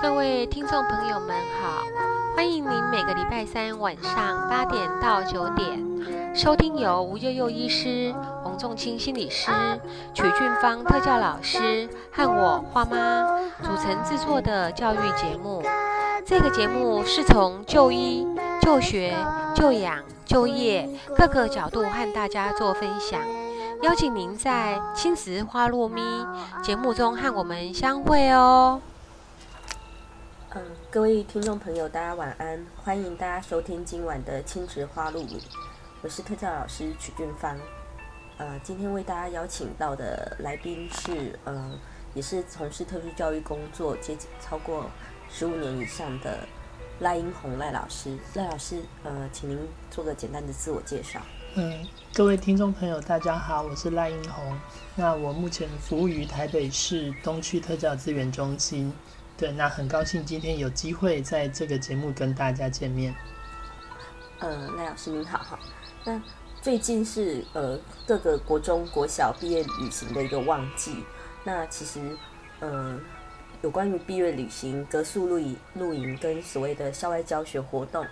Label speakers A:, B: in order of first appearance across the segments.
A: 各位听众朋友们好，欢迎您每个礼拜三晚上八点到九点收听由吴悠悠医师、洪仲清心理师、曲俊芳特教老师和我花妈组成制作的教育节目。这个节目是从就医、就学、就养、就业各个角度和大家做分享。邀请您在青石花露咪节目中和我们相会哦。
B: 嗯，各位听众朋友，大家晚安，欢迎大家收听今晚的青石花露米，我是特教老师曲俊芳。呃，今天为大家邀请到的来宾是，呃，也是从事特殊教育工作接近超过十五年以上的赖英红赖老师。赖老师，呃，请您做个简单的自我介绍。
C: 各位听众朋友，大家好，我是赖英红。那我目前服务于台北市东区特教资源中心。对，那很高兴今天有机会在这个节目跟大家见面。
B: 呃，赖老师您好哈。那最近是呃各个国中国小毕业旅行的一个旺季。那其实，嗯，有关于毕业旅行、格宿露营、露营跟所谓的校外教学活动。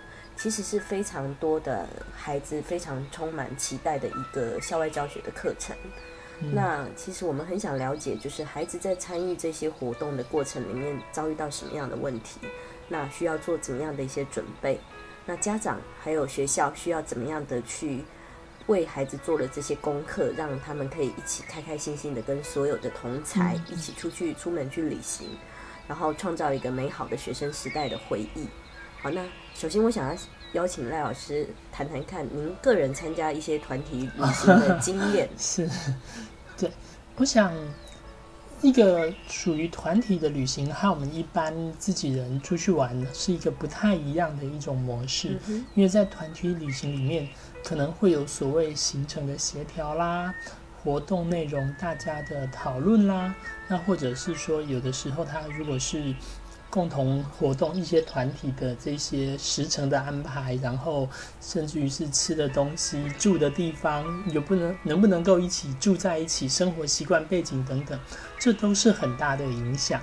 B: 其实是非常多的孩子非常充满期待的一个校外教学的课程。那其实我们很想了解，就是孩子在参与这些活动的过程里面遭遇到什么样的问题，那需要做怎么样的一些准备？那家长还有学校需要怎么样的去为孩子做了这些功课，让他们可以一起开开心心的跟所有的同才一起出去出门去旅行，然后创造一个美好的学生时代的回忆。好，那首先我想要邀请赖老师谈谈看，您个人参加一些团体旅行的经验。
C: 是，对，我想一个属于团体的旅行和我们一般自己人出去玩是一个不太一样的一种模式，因为在团体旅行里面可能会有所谓行程的协调啦，活动内容大家的讨论啦，那或者是说有的时候他如果是。共同活动一些团体的这些时程的安排，然后甚至于是吃的东西、住的地方，有不能能不能够一起住在一起，生活习惯背景等等，这都是很大的影响。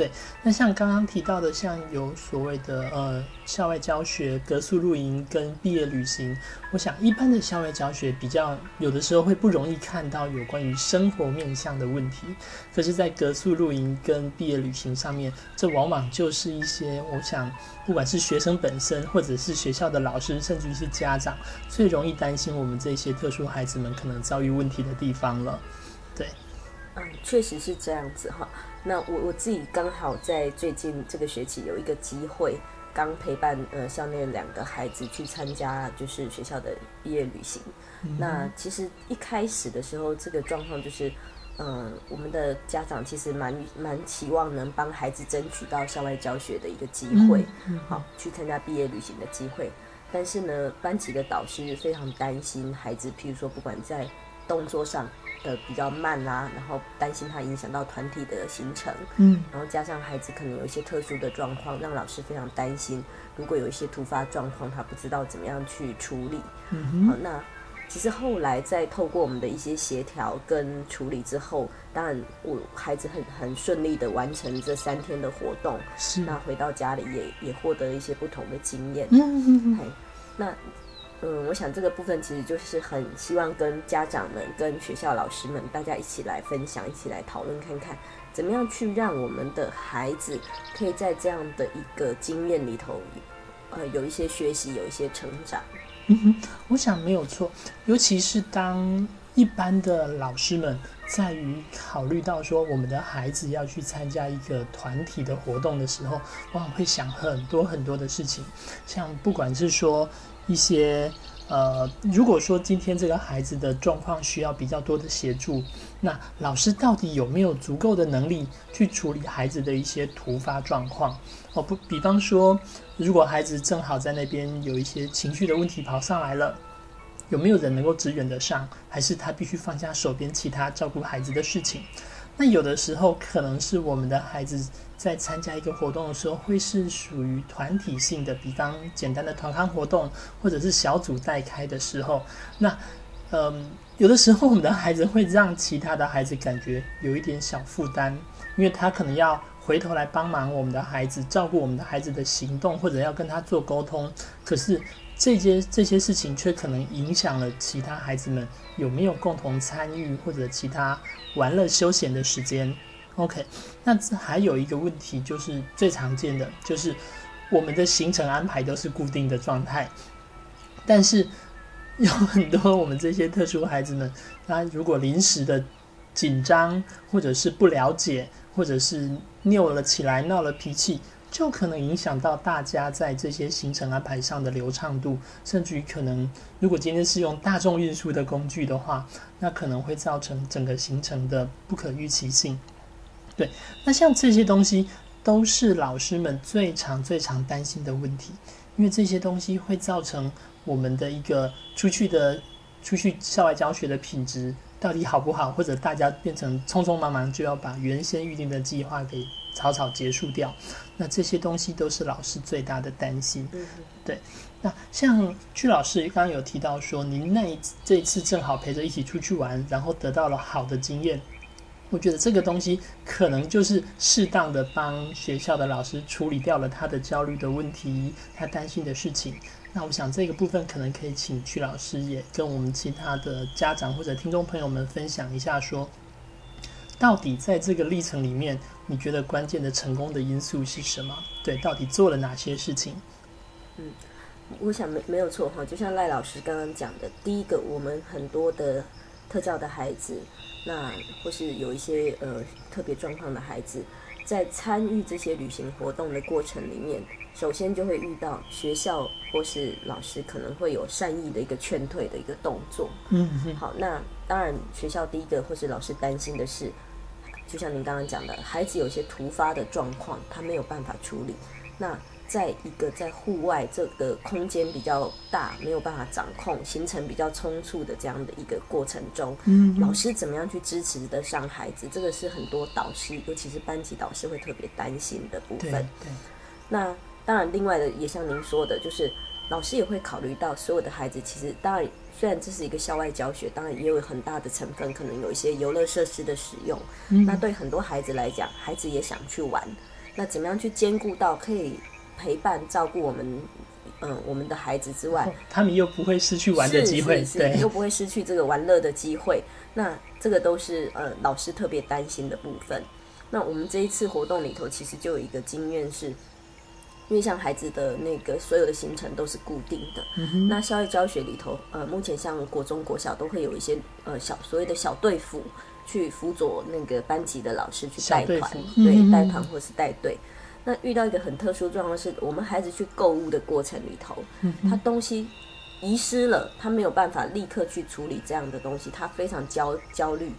C: 对，那像刚刚提到的，像有所谓的呃校外教学、格宿露营跟毕业旅行，我想一般的校外教学比较有的时候会不容易看到有关于生活面向的问题，可是，在格宿露营跟毕业旅行上面，这往往就是一些我想不管是学生本身，或者是学校的老师，甚至于是家长，最容易担心我们这些特殊孩子们可能遭遇问题的地方了。对，
B: 嗯，确实是这样子哈。那我我自己刚好在最近这个学期有一个机会，刚陪伴呃校内两个孩子去参加就是学校的毕业旅行。那其实一开始的时候，这个状况就是，嗯，我们的家长其实蛮蛮期望能帮孩子争取到校外教学的一个机会，好去参加毕业旅行的机会。但是呢，班级的导师非常担心孩子，譬如说不管在动作上。的比较慢啦，然后担心他影响到团体的行程，嗯，然后加上孩子可能有一些特殊的状况，让老师非常担心。如果有一些突发状况，他不知道怎么样去处理。嗯好，那其实后来在透过我们的一些协调跟处理之后，当然我孩子很很顺利的完成这三天的活动，
C: 是
B: 那回到家里也也获得一些不同的经验。嗯嗯那。嗯，我想这个部分其实就是很希望跟家长们、跟学校老师们大家一起来分享，一起来讨论看看，怎么样去让我们的孩子可以在这样的一个经验里头，呃，有一些学习，有一些成长。
C: 嗯哼，我想没有错，尤其是当一般的老师们在于考虑到说我们的孩子要去参加一个团体的活动的时候，往往会想很多很多的事情，像不管是说。一些呃，如果说今天这个孩子的状况需要比较多的协助，那老师到底有没有足够的能力去处理孩子的一些突发状况？哦，不，比方说，如果孩子正好在那边有一些情绪的问题跑上来了，有没有人能够支援得上？还是他必须放下手边其他照顾孩子的事情？那有的时候可能是我们的孩子。在参加一个活动的时候，会是属于团体性的，比方简单的团康活动，或者是小组代开的时候，那，嗯，有的时候我们的孩子会让其他的孩子感觉有一点小负担，因为他可能要回头来帮忙我们的孩子，照顾我们的孩子的行动，或者要跟他做沟通。可是这些这些事情却可能影响了其他孩子们有没有共同参与或者其他玩乐休闲的时间。OK，那这还有一个问题，就是最常见的，就是我们的行程安排都是固定的状态，但是有很多我们这些特殊孩子们，他如果临时的紧张，或者是不了解，或者是拗了起来，闹了脾气，就可能影响到大家在这些行程安排上的流畅度，甚至于可能，如果今天是用大众运输的工具的话，那可能会造成整个行程的不可预期性。对，那像这些东西都是老师们最常、最常担心的问题，因为这些东西会造成我们的一个出去的、出去校外教学的品质到底好不好，或者大家变成匆匆忙忙就要把原先预定的计划给草草结束掉，那这些东西都是老师最大的担心。对，那像屈老师刚刚有提到说，您那一这一次正好陪着一起出去玩，然后得到了好的经验。我觉得这个东西可能就是适当的帮学校的老师处理掉了他的焦虑的问题，他担心的事情。那我想这个部分可能可以请曲老师也跟我们其他的家长或者听众朋友们分享一下，说到底在这个历程里面，你觉得关键的成功的因素是什么？对，到底做了哪些事情？
B: 嗯，我想没没有错哈，就像赖老师刚刚讲的，第一个，我们很多的特教的孩子。那或是有一些呃特别状况的孩子，在参与这些旅行活动的过程里面，首先就会遇到学校或是老师可能会有善意的一个劝退的一个动作。
C: 嗯，
B: 好，那当然学校第一个或是老师担心的是，就像您刚刚讲的，孩子有些突发的状况，他没有办法处理。那在一个在户外这个空间比较大，没有办法掌控，行程比较匆促的这样的一个过程中，
C: 嗯，
B: 老师怎么样去支持得上孩子？这个是很多导师，尤其是班级导师会特别担心的部分。
C: 对，
B: 那当然，另外的也像您说的，就是老师也会考虑到所有的孩子。其实，当然，虽然这是一个校外教学，当然也有很大的成分，可能有一些游乐设施的使用。那对很多孩子来讲，孩子也想去玩。那怎么样去兼顾到可以？陪伴照顾我们，嗯，我们的孩子之外，
C: 他们又不会失去玩的机会，对，
B: 又不会失去这个玩乐的机会。那这个都是呃老师特别担心的部分。那我们这一次活动里头，其实就有一个经验是，因为像孩子的那个所有的行程都是固定的，那校外教学里头，呃，目前像国中、国小都会有一些呃小所谓的小队辅去辅佐那个班级的老师去带团，对，带团或是带队。那遇到一个很特殊状况，是我们孩子去购物的过程里头，他东西遗失了，他没有办法立刻去处理这样的东西，他非常焦焦虑。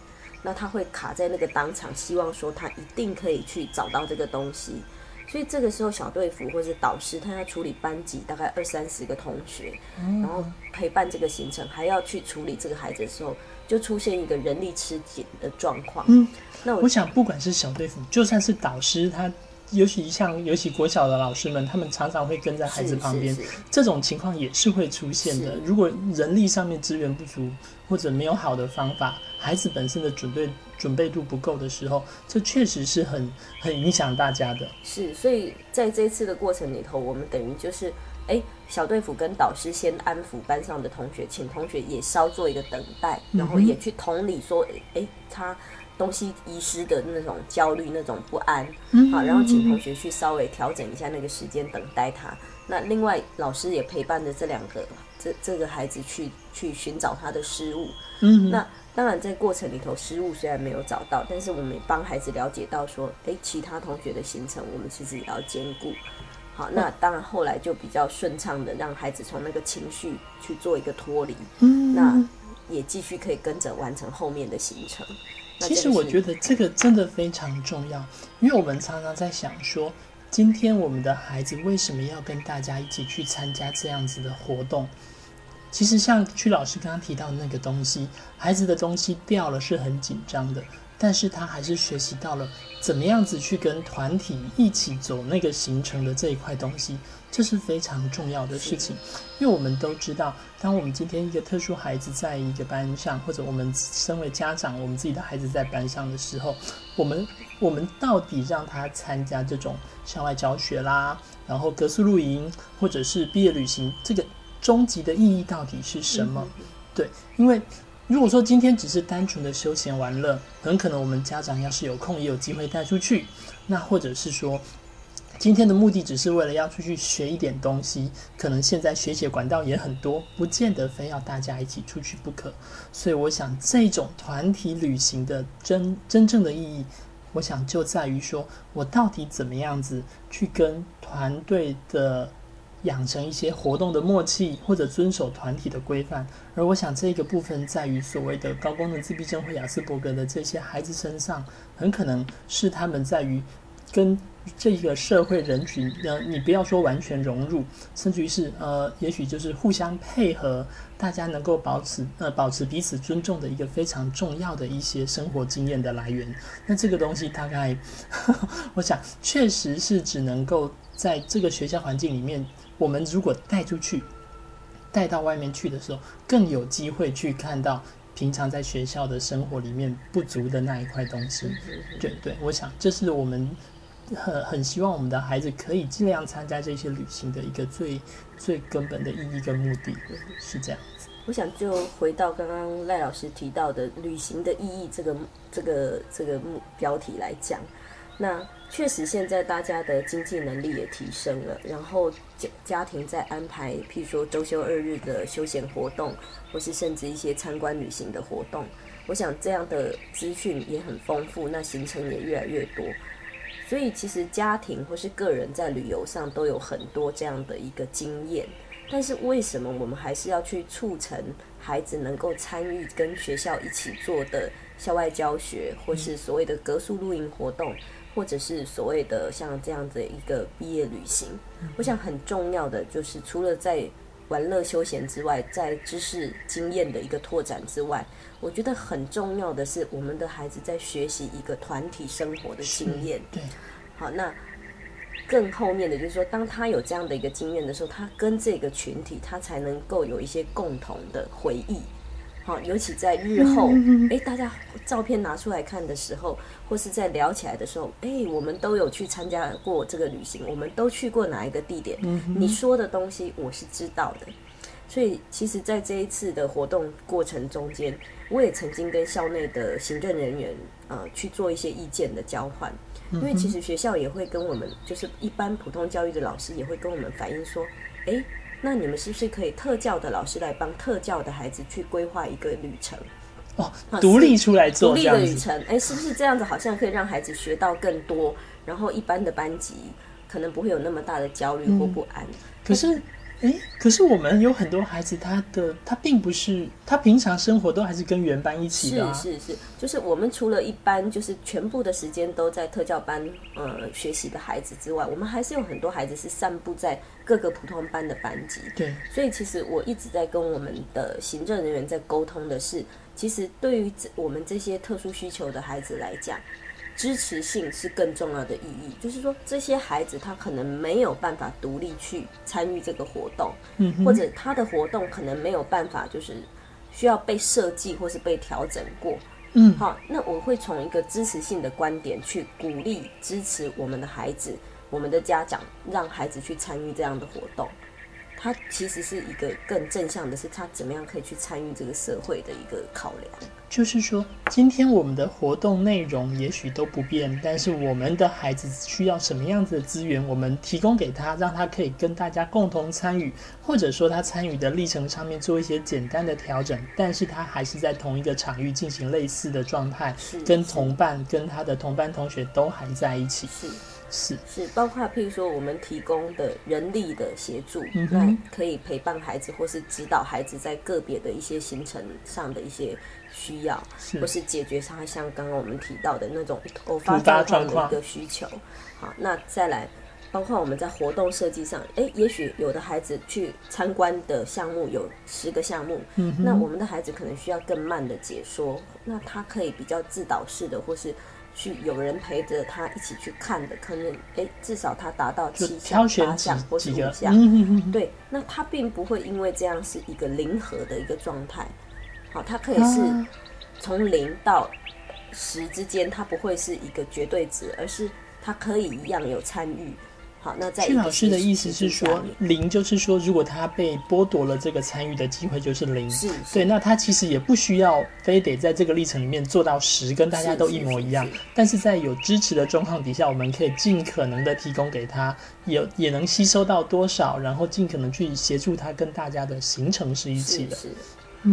B: 那他会卡在那个当场，希望说他一定可以去找到这个东西。所以这个时候，小队服或者导师，他要处理班级大概二三十个同学，然后陪伴这个行程，还要去处理这个孩子的时候，就出现一个人力吃紧的状况。
C: 嗯，那我想，不管是小队服，就算是导师，他。尤其像尤其国小的老师们，他们常常会跟在孩子旁边，这种情况也是会出现的。如果人力上面资源不足，或者没有好的方法，孩子本身的准备准备度不够的时候，这确实是很很影响大家的。
B: 是，所以在这一次的过程里头，我们等于就是，哎，小队辅跟导师先安抚班上的同学，请同学也稍做一个等待，然后也去同理说，哎，他。东西遗失的那种焦虑、那种不安，好，然后请同学去稍微调整一下那个时间，等待他。那另外，老师也陪伴着这两个这这个孩子去去寻找他的失误。
C: 嗯，
B: 那当然在过程里头，失误虽然没有找到，但是我们帮孩子了解到说，诶，其他同学的行程我们其实也要兼顾。好，那当然后来就比较顺畅的让孩子从那个情绪去做一个脱离。
C: 嗯，
B: 那也继续可以跟着完成后面的行程。
C: 其实我觉得这个真的非常重要，因为我们常常在想说，今天我们的孩子为什么要跟大家一起去参加这样子的活动？其实像曲老师刚刚提到的那个东西，孩子的东西掉了是很紧张的，但是他还是学习到了怎么样子去跟团体一起走那个行程的这一块东西，这是非常重要的事情。因为我们都知道，当我们今天一个特殊孩子在一个班上，或者我们身为家长，我们自己的孩子在班上的时候，我们我们到底让他参加这种校外教学啦，然后格宿露营，或者是毕业旅行，这个终极的意义到底是什么？对，因为如果说今天只是单纯的休闲玩乐，很可能我们家长要是有空也有机会带出去，那或者是说今天的目的只是为了要出去学一点东西，可能现在学习管道也很多，不见得非要大家一起出去不可。所以我想这种团体旅行的真真正的意义，我想就在于说我到底怎么样子去跟团队的。养成一些活动的默契，或者遵守团体的规范。而我想，这个部分在于所谓的高功能自闭症或雅斯伯格的这些孩子身上，很可能是他们在于跟这个社会人群，呃，你不要说完全融入，甚至于是呃，也许就是互相配合，大家能够保持呃保持彼此尊重的一个非常重要的一些生活经验的来源。那这个东西大概，我想确实是只能够在这个学校环境里面。我们如果带出去，带到外面去的时候，更有机会去看到平常在学校的生活里面不足的那一块东西。对对，我想这是我们很很希望我们的孩子可以尽量参加这些旅行的一个最最根本的意义跟目的，是这样子。
B: 我想就回到刚刚赖老师提到的旅行的意义这个这个这个目标题来讲。那确实，现在大家的经济能力也提升了，然后家庭在安排，譬如说周休二日的休闲活动，或是甚至一些参观旅行的活动，我想这样的资讯也很丰富，那行程也越来越多，所以其实家庭或是个人在旅游上都有很多这样的一个经验，但是为什么我们还是要去促成孩子能够参与跟学校一起做的校外教学，或是所谓的格宿露营活动？或者是所谓的像这样子一个毕业旅行，我想很重要的就是除了在玩乐休闲之外，在知识经验的一个拓展之外，我觉得很重要的是我们的孩子在学习一个团体生活的经验。
C: 对，
B: 好，那更后面的就是说，当他有这样的一个经验的时候，他跟这个群体，他才能够有一些共同的回忆。好，尤其在日后，哎，大家照片拿出来看的时候，或是在聊起来的时候，哎，我们都有去参加过这个旅行，我们都去过哪一个地点？你说的东西我是知道的，所以其实，在这一次的活动过程中间，我也曾经跟校内的行政人员呃去做一些意见的交换，因为其实学校也会跟我们，就是一般普通教育的老师也会跟我们反映说，哎。那你们是不是可以特教的老师来帮特教的孩子去规划一个旅程？
C: 哦，独立出来做
B: 独立的旅程，哎，是不是这样子？好像可以让孩子学到更多，然后一般的班级可能不会有那么大的焦虑或不安。
C: 可是。哎，可是我们有很多孩子，他的他并不是他平常生活都还是跟原班一起
B: 的。是是是，就是我们除了一般就是全部的时间都在特教班呃学习的孩子之外，我们还是有很多孩子是散布在各个普通班的班级。
C: 对，
B: 所以其实我一直在跟我们的行政人员在沟通的是，其实对于我们这些特殊需求的孩子来讲。支持性是更重要的意义，就是说这些孩子他可能没有办法独立去参与这个活动，嗯，或者他的活动可能没有办法，就是需要被设计或是被调整过，嗯，好，那我会从一个支持性的观点去鼓励支持我们的孩子，我们的家长让孩子去参与这样的活动。它其实是一个更正向的，是他怎么样可以去参与这个社会的一个考量。
C: 就是说，今天我们的活动内容也许都不变，但是我们的孩子需要什么样子的资源，我们提供给他，让他可以跟大家共同参与，或者说他参与的历程上面做一些简单的调整，但是他还是在同一个场域进行类似的状态，跟同伴、跟他的同班同学都还在一起。
B: 是。
C: 是
B: 是，包括譬如说我们提供的人力的协助，那可以陪伴孩子或是指导孩子在个别的一些行程上的一些需要，或是解决他像刚刚我们提到的那种偶发状况的一个需求。好，那再来，包括我们在活动设计上，诶，也许有的孩子去参观的项目有十个项目，
C: 嗯
B: 那我们的孩子可能需要更慢的解说，那他可以比较自导式的，或是去有人陪着他一起去看的，可能哎，至少他达到七项、八项或是五，项，对，那他并不会因为这样是一个零和的一个状态，好，他可以是
C: 啊。
B: 从零到十之间，它不会是一个绝对值，而是它可以一样有参与。好，那在
C: 老师的意思是说零就是说，如果他被剥夺了这个参与的机会，就是零。
B: 是是
C: 对，那他其实也不需要非得在这个历程里面做到十，跟大家都一模一样
B: 是是是。
C: 但是在有支持的状况底下，我们可以尽可能的提供给他，也也能吸收到多少，然后尽可能去协助他跟大家的行程是一起的。
B: 是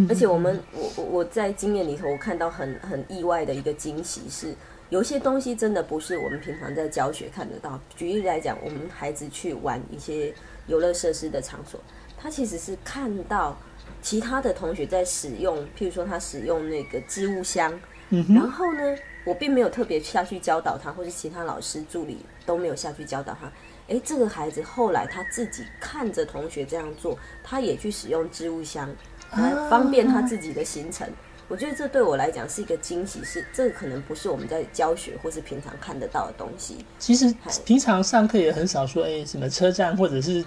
B: 而且我们我我我在经验里头，我看到很很意外的一个惊喜是，有些东西真的不是我们平常在教学看得到。举例来讲，我们孩子去玩一些游乐设施的场所，他其实是看到其他的同学在使用，譬如说他使用那个置物箱，
C: 嗯
B: 然，后呢，我并没有特别下去教导他，或者其他老师助理都没有下去教导他。诶，这个孩子后来他自己看着同学这样做，他也去使用置物箱，来方便他自己的行程。我觉得这对我来讲是一个惊喜，是这个可能不是我们在教学或是平常看得到的东西。
C: 其实平常上课也很少说，哎，什么车站或者是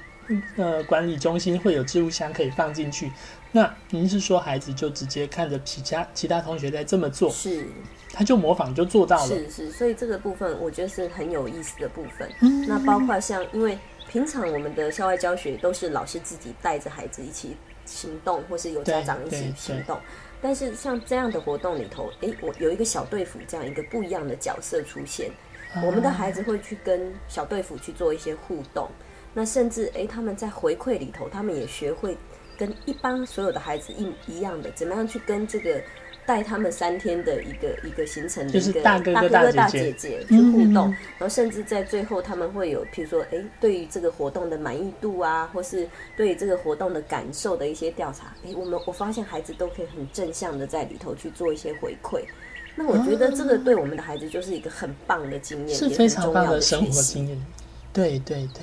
C: 呃管理中心会有置物箱可以放进去。那您是说孩子就直接看着其他其他同学在这么做，
B: 是
C: 他就模仿就做到了？
B: 是是，所以这个部分我觉得是很有意思的部分。
C: 嗯
B: 那包括像，因为平常我们的校外教学都是老师自己带着孩子一起行动，或是有家长一起行动。但是像这样的活动里头，诶，我有一个小队服这样一个不一样的角色出现，我们的孩子会去跟小队服去做一些互动。那甚至诶，他们在回馈里头，他们也学会跟一般所有的孩子一一样的，怎么样去跟这个带他们三天的一个一个行程的一个
C: 大哥哥
B: 大
C: 姐姐
B: 去互动，
C: 嗯
B: 然后甚至在最后他们会有，譬如说，哎，对于这个活动的满意度啊，或是对于这个活动的感受的一些调查，哎，我们我发现孩子都可以很正向的在里头去做一些回馈。那我觉得这个对我们的孩子就是一个很棒的经验，
C: 是非常棒的
B: 学习
C: 生活经验。对对对。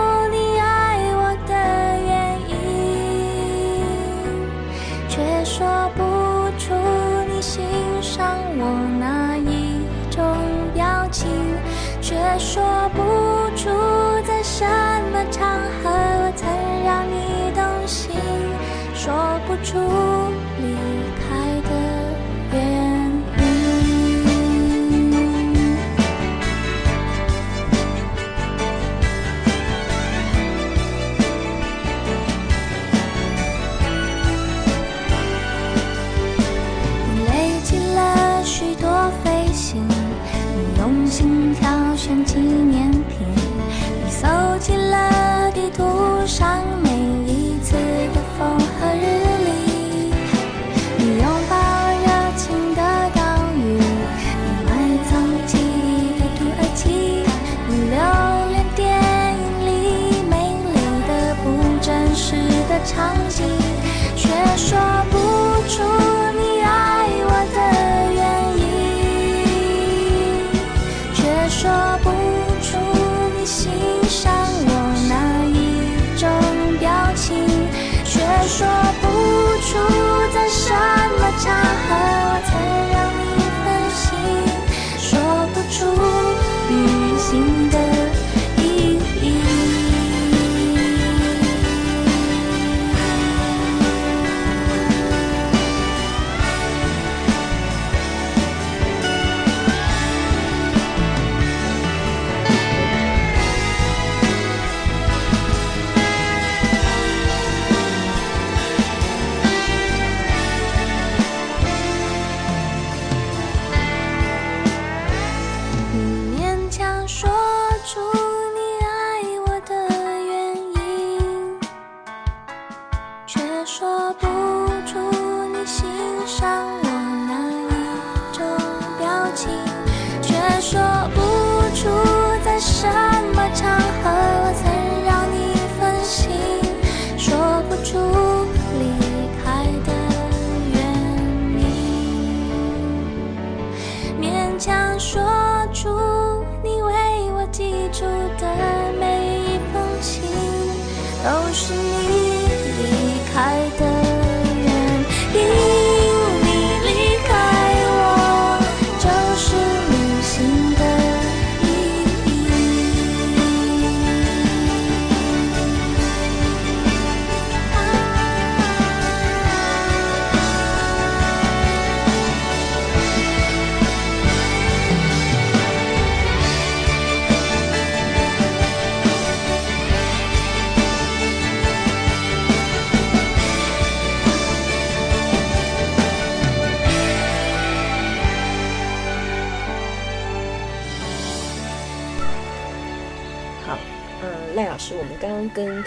D: 不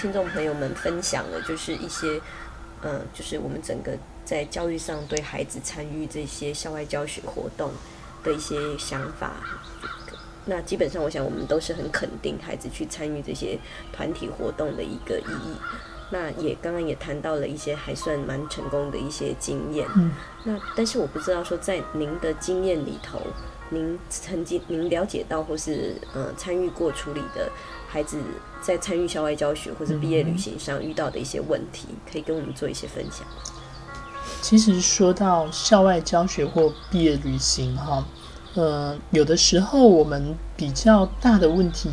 B: 听众朋友们分享了，就是一些，嗯，就是我们整个在教育上对孩子参与这些校外教学活动的一些想法。那基本上，我想我们都是很肯定孩子去参与这些团体活动的一个意义。那也刚刚也谈到了一些还算蛮成功的一些经验。
C: 嗯，
B: 那但是我不知道说在您的经验里头，您曾经您了解到或是呃参与过处理的孩子在参与校外教学或是毕业旅行上遇到的一些问题，可以跟我们做一些分享。
C: 其实说到校外教学或毕业旅行，哈，呃，有的时候我们比较大的问题，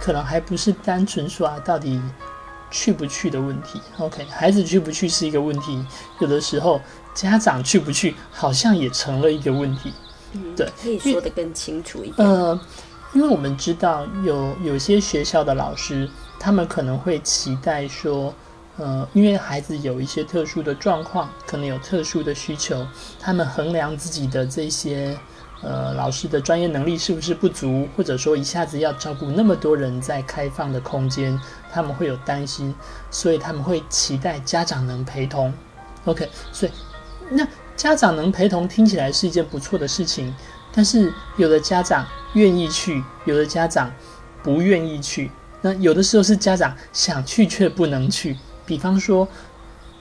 C: 可能还不是单纯说啊，到底去不去的问题。OK，孩子去不去是一个问题，有的时候家长去不去，好像也成了一个问题。
B: 嗯，
C: 对
B: 可以说得更清楚一点。
C: 呃，因为我们知道有有些学校的老师，他们可能会期待说，呃，因为孩子有一些特殊的状况，可能有特殊的需求，他们衡量自己的这些呃老师的专业能力是不是不足，或者说一下子要照顾那么多人在开放的空间，他们会有担心，所以他们会期待家长能陪同。OK，所以那家长能陪同听起来是一件不错的事情，但是有的家长愿意去，有的家长不愿意去。那有的时候是家长想去却不能去，比方说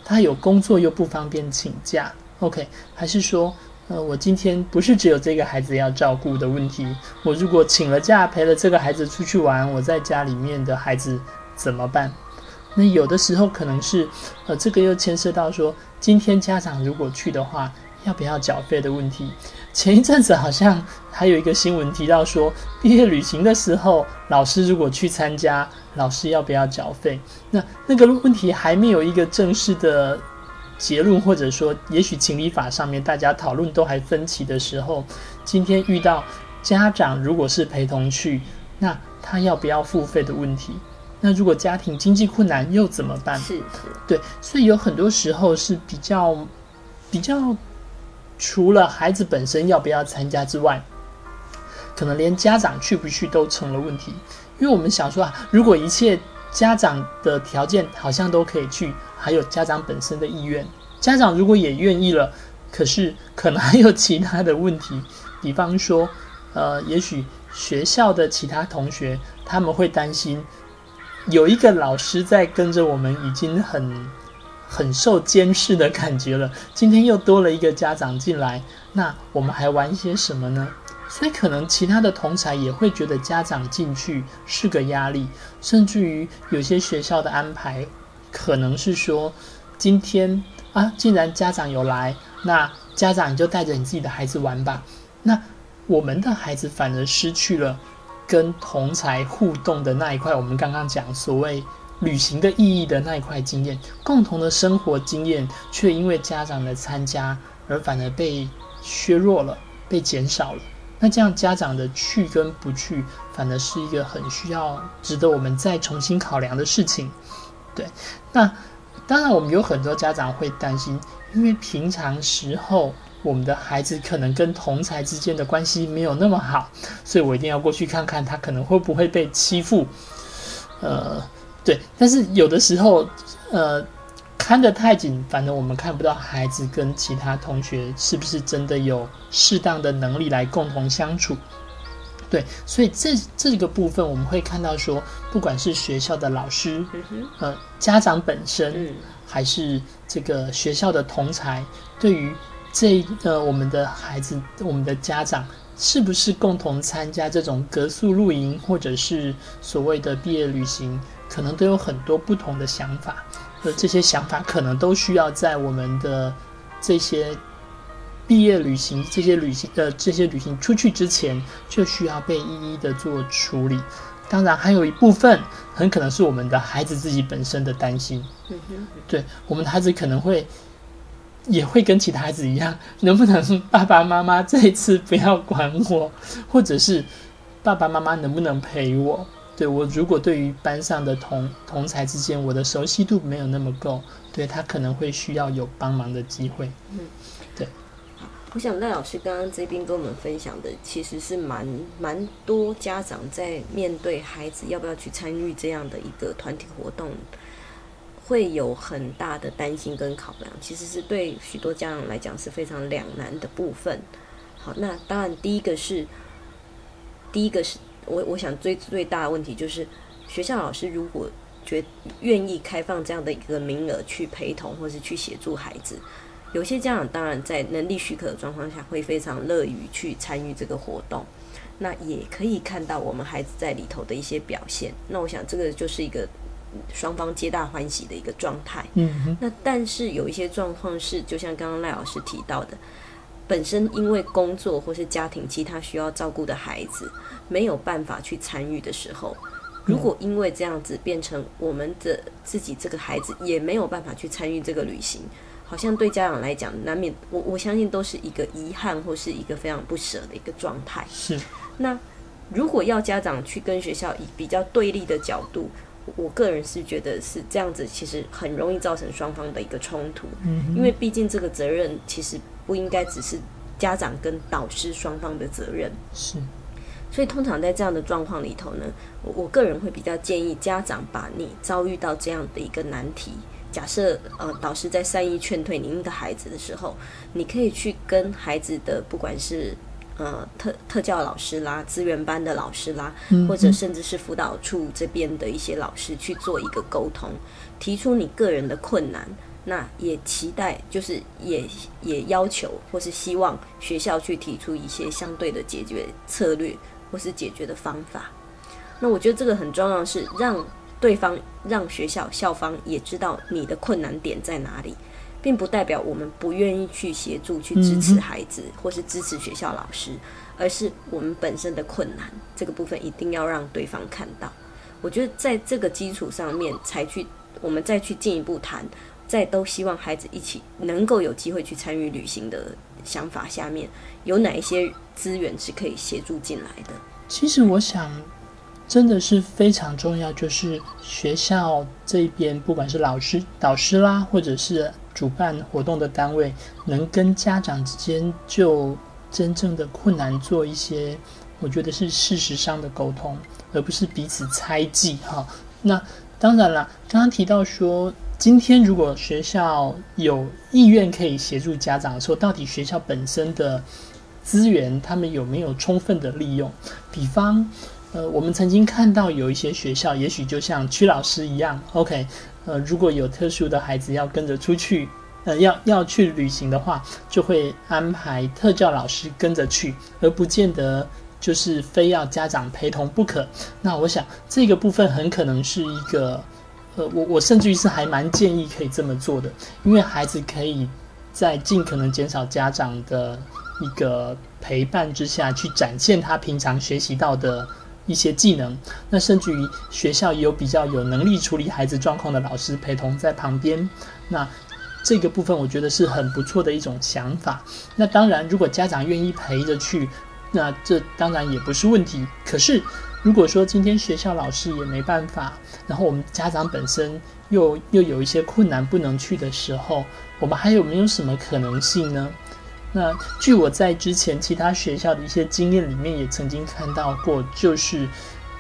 C: 他有工作又不方便请假，OK，还是说，呃，我今天不是只有这个孩子要照顾的问题，我如果请了假陪了这个孩子出去玩，我在家里面的孩子怎么办？那有的时候可能是，呃，这个又牵涉到说，今天家长如果去的话，要不要缴费的问题。前一阵子好像还有一个新闻提到说，毕业旅行的时候，老师如果去参加，老师要不要缴费？那那个问题还没有一个正式的结论，或者说，也许情理法上面大家讨论都还分歧的时候，今天遇到家长如果是陪同去，那他要不要付费的问题？那如果家庭经济困难又怎么办？
B: 是是，
C: 对，所以有很多时候是比较比较，除了孩子本身要不要参加之外，可能连家长去不去都成了问题。因为我们想说啊，如果一切家长的条件好像都可以去，还有家长本身的意愿，家长如果也愿意了，可是可能还有其他的问题，比方说，呃，也许学校的其他同学他们会担心。有一个老师在跟着我们，已经很很受监视的感觉了。今天又多了一个家长进来，那我们还玩些什么呢？所以可能其他的同才也会觉得家长进去是个压力，甚至于有些学校的安排可能是说，今天啊，既然家长有来，那家长就带着你自己的孩子玩吧。那我们的孩子反而失去了。跟同才互动的那一块，我们刚刚讲所谓旅行的意义的那一块经验，共同的生活经验，却因为家长的参加而反而被削弱了，被减少了。那这样家长的去跟不去，反而是一个很需要值得我们再重新考量的事情。对，那当然我们有很多家长会担心，因为平常时候。我们的孩子可能跟同才之间的关系没有那么好，所以我一定要过去看看他可能会不会被欺负。呃，对，但是有的时候，呃，看得太紧，反正我们看不到孩子跟其他同学是不是真的有适当的能力来共同相处。对，所以这这个部分我们会看到说，不管是学校的老师，呃，家长本身，还是这个学校的同才，对于这呃我们的孩子，我们的家长，是不是共同参加这种格宿露营，或者是所谓的毕业旅行，可能都有很多不同的想法，而这些想法可能都需要在我们的这些。毕业旅行这些旅行呃这些旅行出去之前就需要被一一的做处理，当然还有一部分很可能是我们的孩子自己本身的担心。对我们的孩子可能会也会跟其他孩子一样，能不能爸爸妈妈这一次不要管我，或者是爸爸妈妈能不能陪我？对我如果对于班上的同同才之间我的熟悉度没有那么够，对他可能会需要有帮忙的机会。嗯。
B: 对我想赖老师刚刚这边跟我们分享的，其实是蛮蛮多家长在面对孩子要不要去参与这样的一个团体活动，会有很大的担心跟考量。其实是对许多家长来讲是非常两难的部分。好，那当然第一个是，第一个是我我想最最大的问题就是，学校老师如果觉愿意开放这样的一个名额去陪同或是去协助孩子。有些家长当然在能力许可的状况下，会非常乐于去参与这个活动，那也可以看到我们孩子在里头的一些表现。那我想这个就是一个双方皆大欢喜的一个状态。嗯，那但是有一些状况是，就像刚刚赖老师提到的，本身因为工作或是家庭其他需要照顾的孩子没有办法去参与的时候，如果因为这样子变成我们的自己这个孩子也没有办法去参与这个旅行。好像对家长来讲，难免我我相信都是一个遗憾或是一个非常不舍的一个状态。
C: 是。
B: 那如果要家长去跟学校以比较对立的角度，我个人是觉得是这样子，其实很容易造成双方的一个冲突。嗯。因为毕竟这个责任其实不应该只是家长跟导师双方的责任。
C: 是。
B: 所以通常在这样的状况里头呢，我我个人会比较建议家长把你遭遇到这样的一个难题。假设呃，导师在善意劝退您的孩子的时候，你可以去跟孩子的不管是呃特特教老师啦、资源班的老师啦，或者甚至是辅导处这边的一些老师去做一个沟通，提出你个人的困难，那也期待就是也也要求或是希望学校去提出一些相对的解决策略或是解决的方法。那我觉得这个很重要的是让。对方让学校校方也知道你的困难点在哪里，并不代表我们不愿意去协助、去支持孩子，或是支持学校老师，而是我们本身的困难这个部分一定要让对方看到。我觉得在这个基础上面才去，我们再去进一步谈，在都希望孩子一起能够有机会去参与旅行的想法下面，有哪一些资源是可以协助进来的？
C: 其实我想。真的是非常重要，就是学校这边，不管是老师、导师啦，或者是主办活动的单位，能跟家长之间就真正的困难做一些，我觉得是事实上的沟通，而不是彼此猜忌哈。那当然了，刚刚提到说，今天如果学校有意愿可以协助家长，的时候到底学校本身的资源，他们有没有充分的利用？比方。呃，我们曾经看到有一些学校，也许就像曲老师一样，OK，呃，如果有特殊的孩子要跟着出去，呃，要要去旅行的话，就会安排特教老师跟着去，而不见得就是非要家长陪同不可。那我想这个部分很可能是一个，呃，我我甚至于是还蛮建议可以这么做的，因为孩子可以在尽可能减少家长的一个陪伴之下去展现他平常学习到的。一些技能，那甚至于学校也有比较有能力处理孩子状况的老师陪同在旁边，那这个部分我觉得是很不错的一种想法。那当然，如果家长愿意陪着去，那这当然也不是问题。可是，如果说今天学校老师也没办法，然后我们家长本身又又有一些困难不能去的时候，我们还有没有什么可能性呢？那据我在之前其他学校的一些经验里面，也曾经看到过，就是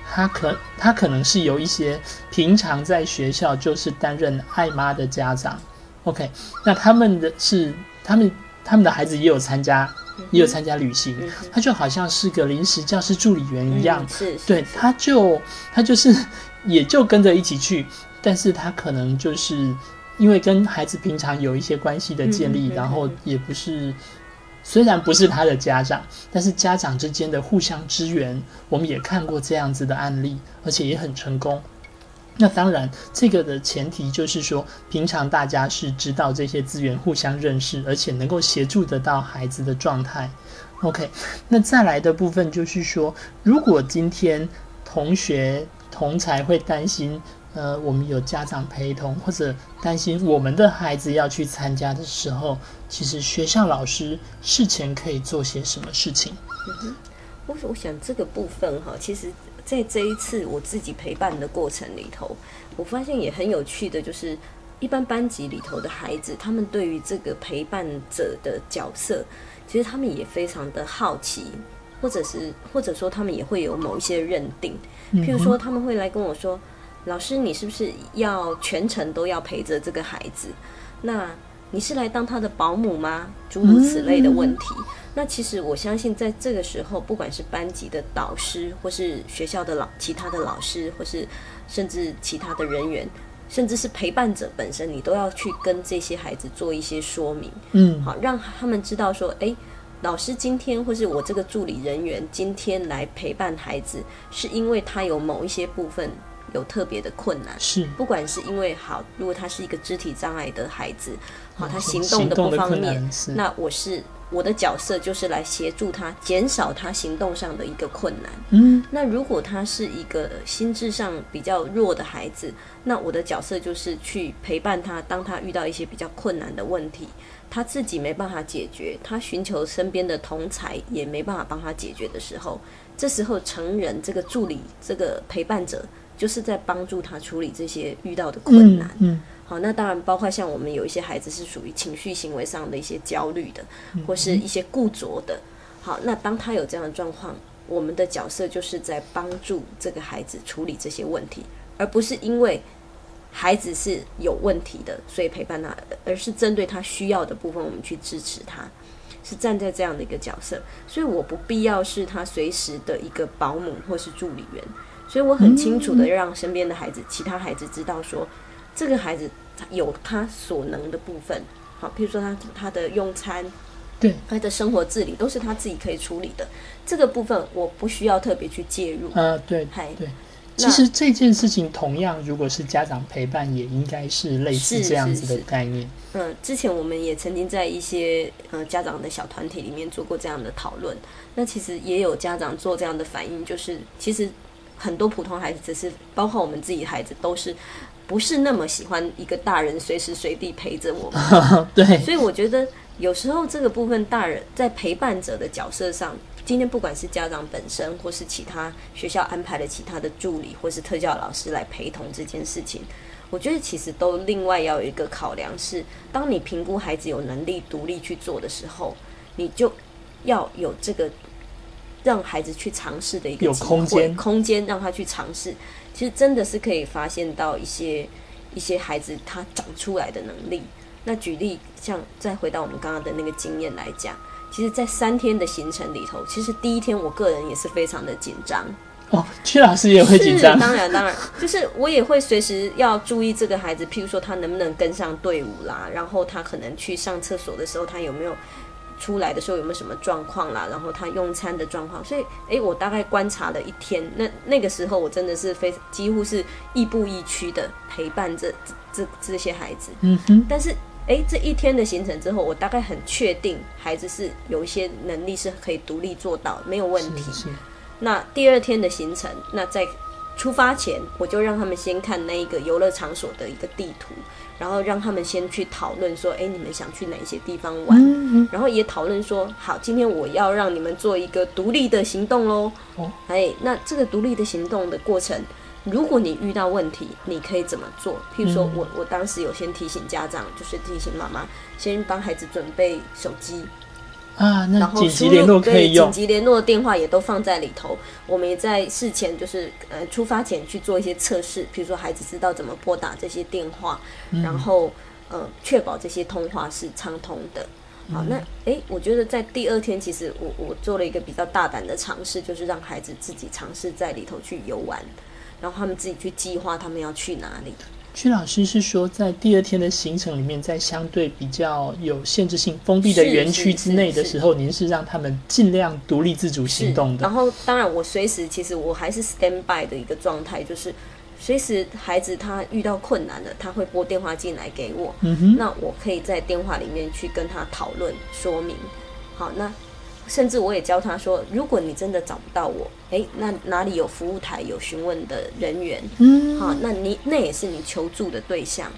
C: 他可他可能是有一些平常在学校就是担任爱妈的家长，OK，那他们的是他们他们的孩子也有参加，也有参加旅行，他就好像是个临时教师助理员一样，
B: 是，
C: 对，他就他就是也就跟着一起去，但是他可能就是因为跟孩子平常有一些关系的建立，然后也不是。虽然不是他的家长，但是家长之间的互相支援，我们也看过这样子的案例，而且也很成功。那当然，这个的前提就是说，平常大家是知道这些资源，互相认识，而且能够协助得到孩子的状态。OK，那再来的部分就是说，如果今天同学同才会担心。呃，我们有家长陪同，或者担心我们的孩子要去参加的时候，其实学校老师事前可以做些什么事情？
B: 嗯我我想这个部分哈，其实在这一次我自己陪伴的过程里头，我发现也很有趣的，就是一般班级里头的孩子，他们对于这个陪伴者的角色，其实他们也非常的好奇，或者是或者说他们也会有某一些认定，譬如说他们会来跟我说。老师，你是不是要全程都要陪着这个孩子？那你是来当他的保姆吗？诸如此类的问题。那其实我相信，在这个时候，不管是班级的导师，或是学校的老其他的老师，或是甚至其他的人员，甚至是陪伴者本身，你都要去跟这些孩子做一些说明。嗯，好，让他们知道说，哎，老师今天或是我这个助理人员今天来陪伴孩子，是因为他有某一些部分。有特别的困难，
C: 是
B: 不管是因为好，如果他是一个肢体障碍的孩子，好，他行动的不方便，那我是我的角色就是来协助他减少他行动上的一个困难。嗯，那如果他是一个心智上比较弱的孩子，那我的角色就是去陪伴他，当他遇到一些比较困难的问题，他自己没办法解决，他寻求身边的同才也没办法帮他解决的时候，这时候成人这个助理这个陪伴者。就是在帮助他处理这些遇到的困难。嗯，好，那当然包括像我们有一些孩子是属于情绪行为上的一些焦虑的，或是一些固着的。好，那当他有这样的状况，我们的角色就是在帮助这个孩子处理这些问题，而不是因为孩子是有问题的，所以陪伴他，而是针对他需要的部分，我们去支持他，是站在这样的一个角色。所以我不必要是他随时的一个保姆或是助理员。所以我很清楚的让身边的孩子、其他孩子知道说，这个孩子有他所能的部分。好，譬如说他他的用餐，
C: 对，
B: 他的生活自理都是他自己可以处理的。这个部分我不需要特别去介入。
C: 呃，对，对。其实这件事情同样，如果是家长陪伴，也应该是类似这样子的概念。
B: 嗯，之前我们也曾经在一些呃家长的小团体里面做过这样的讨论。那其实也有家长做这样的反应，就是其实。很多普通孩子，只是包括我们自己孩子，都是不是那么喜欢一个大人随时随地陪着我们。
C: 对，
B: 所以我觉得有时候这个部分，大人在陪伴者的角色上，今天不管是家长本身，或是其他学校安排的其他的助理，或是特教老师来陪同这件事情，我觉得其实都另外要有一个考量是，当你评估孩子有能力独立去做的时候，你就要有这个。让孩子去尝试的一个
C: 空间，
B: 空间让他去尝试，其实真的是可以发现到一些一些孩子他长出来的能力。那举例，像再回到我们刚刚的那个经验来讲，其实，在三天的行程里头，其实第一天我个人也是非常的紧张。
C: 哦，屈老师也会紧张，
B: 当然当然，就是我也会随时要注意这个孩子，譬如说他能不能跟上队伍啦，然后他可能去上厕所的时候，他有没有。出来的时候有没有什么状况啦？然后他用餐的状况，所以诶，我大概观察了一天。那那个时候我真的是非几乎是亦步亦趋的陪伴着这这些孩子。嗯哼。但是诶，这一天的行程之后，我大概很确定孩子是有一些能力是可以独立做到，没有问题。那第二天的行程，那在出发前，我就让他们先看那一个游乐场所的一个地图。然后让他们先去讨论说，哎，你们想去哪些地方玩？然后也讨论说，好，今天我要让你们做一个独立的行动喽。哦，哎，那这个独立的行动的过程，如果你遇到问题，你可以怎么做？譬如说我我当时有先提醒家长，就是提醒妈妈，先帮孩子准备手机。
C: 啊，那紧急联络可以
B: 用。紧急联络的电话也都放在里头。我们也在事前，就是呃出发前去做一些测试，比如说孩子知道怎么拨打这些电话，然后呃确保这些通话是畅通的。好，那诶，我觉得在第二天，其实我我做了一个比较大胆的尝试，就是让孩子自己尝试在里头去游玩，然后他们自己去计划他们要去哪里。
C: 曲老师是说，在第二天的行程里面，在相对比较有限制性、封闭的园区之内的时候，您是让他们尽量独立自主行动的。
B: 然后，当然我随时其实我还是 stand by 的一个状态，就是随时孩子他遇到困难了，他会拨电话进来给我，
C: 嗯哼，
B: 那我可以在电话里面去跟他讨论说明。好，那甚至我也教他说，如果你真的找不到我，诶，那哪里有服务台有询问的人员？
C: 嗯，
B: 好，那你那也是你求助的对象。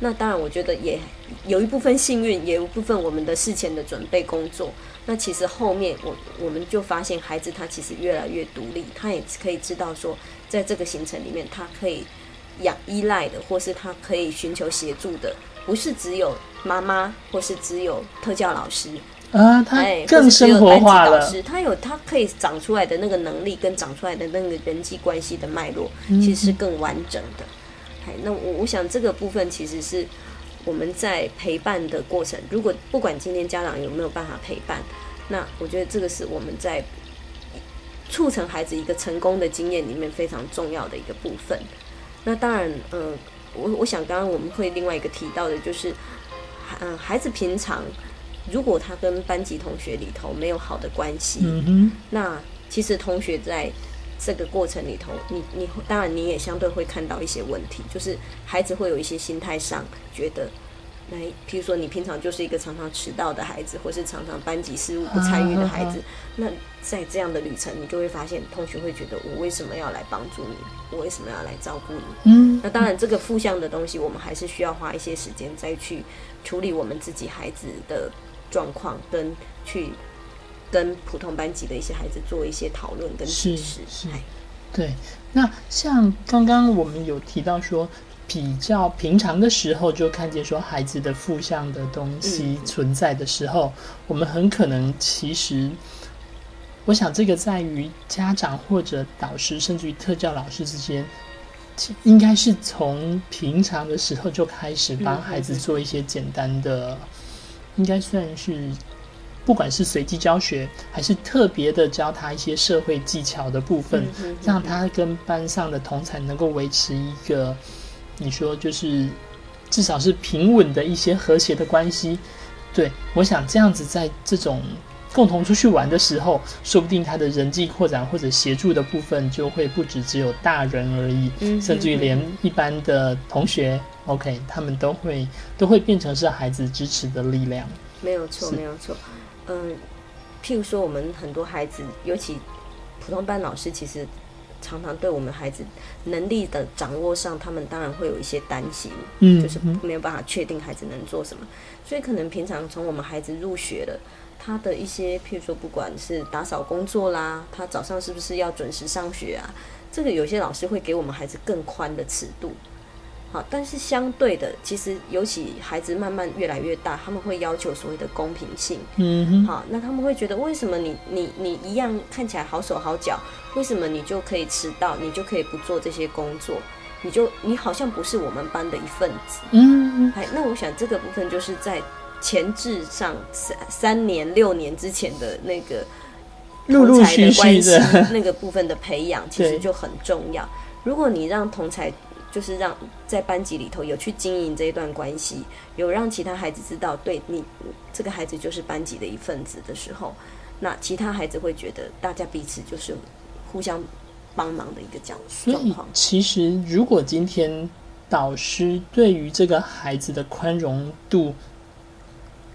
B: 那当然，我觉得也有一部分幸运，也有一部分我们的事前的准备工作。那其实后面我我们就发现，孩子他其实越来越独立，他也可以知道说，在这个行程里面，他可以养依赖的，或是他可以寻求协助的，不是只有妈妈，或是只有特教老师。
C: 啊，他
B: 哎，
C: 更生活化了。
B: 他有他可以长出来的那个能力，跟长出来的那个人际关系的脉络，
C: 嗯
B: 其实是更完整的。哎，那我我想这个部分其实是我们在陪伴的过程，如果不管今天家长有没有办法陪伴，那我觉得这个是我们在促成孩子一个成功的经验里面非常重要的一个部分。那当然，呃，我我想刚刚我们会另外一个提到的就是，嗯、孩子平常如果他跟班级同学里头没有好的关系，
C: 嗯，
B: 那其实同学在这个过程里头，你你当然你也相对会看到一些问题，就是孩子会有一些心态上觉得，来，譬如说你平常就是一个常常迟到的孩子，或是常常班级事务不参与的孩子，那在这样的旅程，你就会发现同学会觉得我为什么要来帮助你，我为什么要来照顾你？
C: 嗯，
B: 那当然，这个负向的东西，我们还是需要花一些时间再去处理我们自己孩子的状况，跟去跟普通班级的一些孩子做一些讨论跟支持。
C: 是对。那像刚刚我们有提到说，比较平常的时候就看见说孩子的负向的东西
B: 嗯
C: 存在的时候，我们很可能其实。我想，这个在于家长或者导师，甚至于特教老师之间，应该是从平常的时候就开始帮孩子做一些简单的，应该算是不管是随机教学，还是特别的教他一些社会技巧的部分，
B: 嗯
C: 让他跟班上的同才能够维持一个，你说就是至少是平稳的一些和谐的关系。对我想这样子，在这种共同出去玩的时候，说不定他的人际扩展或者协助的部分就会不止只有大人而已，
B: 嗯
C: 甚至于连一般的同学，OK，他们都会都会变成是孩子支持的力量。
B: 没有错，没有错。嗯，譬如说，我们很多孩子，尤其普通班老师，其实常常对我们孩子能力的掌握上，他们当然会有一些担心，
C: 嗯
B: 就是没有办法确定孩子能做什么，所以可能平常从我们孩子入学了。他的一些，譬如说，不管是打扫工作啦，他早上是不是要准时上学啊？这个有些老师会给我们孩子更宽的尺度，好，但是相对的，其实尤其孩子慢慢越来越大，他们会要求所谓的公平性。
C: 嗯哼，
B: 好，那他们会觉得，为什么你你你一样看起来好手好脚，为什么你就可以迟到，你就可以不做这些工作？你就你好像不是我们班的一份子。
C: 嗯
B: 哎，那我想这个部分就是在前置上三三年六年之前的那个
C: 陆陆
B: 同才
C: 续续
B: 关系
C: 的
B: 那个部分的培养，其实就很重要。如果你让同才就是让在班级里头有去经营这一段关系，有让其他孩子知道，对你这个孩子就是班级的一份子的时候，那其他孩子会觉得大家彼此就是互相帮忙的一个角
C: 所以
B: 状况。
C: 其实如果今天导师对于这个孩子的宽容度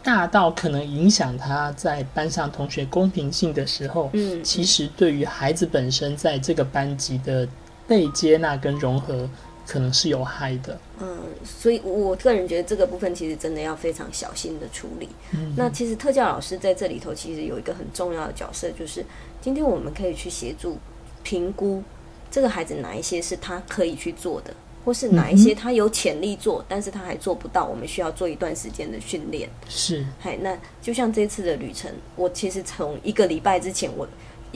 C: 大到可能影响他在班上同学公平性的时候，
B: 嗯，
C: 其实对于孩子本身在这个班级的被接纳跟融合，可能是有害的。
B: 嗯，所以我个人觉得这个部分其实真的要非常小心的处理。
C: 嗯
B: 那其实特教老师在这里头其实有一个很重要的角色，就是今天我们可以去协助评估这个孩子哪一些是他可以去做的，或是哪一些他有潜力做，但是他还做不到，我们需要做一段时间的训练。
C: 是，
B: 嗨，那就像这次的旅程，我其实从一个礼拜之前，我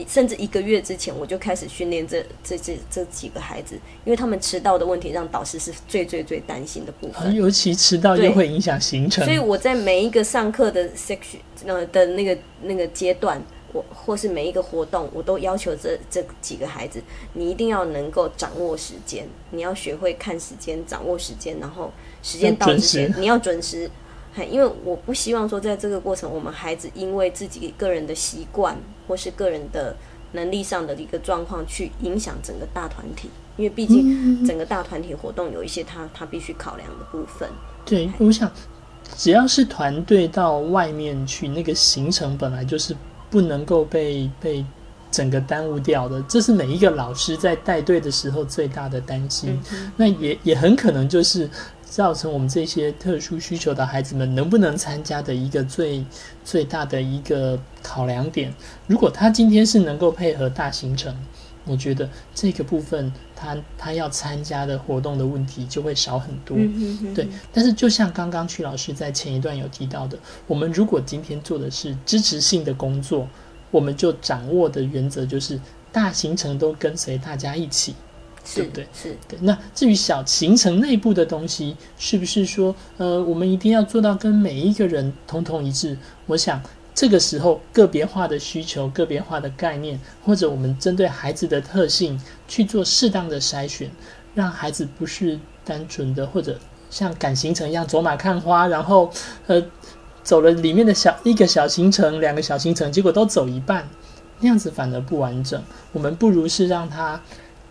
B: 甚至一个月之前，我就开始训练这这这这几个孩子，因为他们迟到的问题，让导师是最最最担心的部分。
C: 尤其迟到又会影响行程，
B: 所以我在每一个上课的 section 呃的那个那个阶段，我或是每一个活动，我都要求这这几个孩子，你一定要能够掌握时间，你要学会看时间，掌握时间，然后时间到之前你要准时。因为我不希望说，在这个过程，我们孩子因为自己个人的习惯或是个人的能力上的一个状况，去影响整个大团体。因为毕竟整个大团体活动有一些他他必须考量的部分。
C: 对，我想只要是团队到外面去，那个行程本来就是不能够被被整个耽误掉的。这是每一个老师在带队的时候最大的担心。那也也很可能就是。造成我们这些特殊需求的孩子们能不能参加的一个最最大的一个考量点。如果他今天是能够配合大行程，我觉得这个部分他他要参加的活动的问题就会少很多。对，但是就像刚刚曲老师在前一段有提到的，我们如果今天做的是支持性的工作，我们就掌握的原则就是大行程都跟随大家一起。对不对？
B: 是
C: 对。那至于小行程内部的东西，是不是说，呃，我们一定要做到跟每一个人通通一致？我想这个时候个别化的需求、个别化的概念，或者我们针对孩子的特性去做适当的筛选，让孩子不是单纯的或者像赶行程一样走马看花，然后呃走了里面的小一个小行程、两个小行程，结果都走一半，那样子反而不完整。我们不如是让他。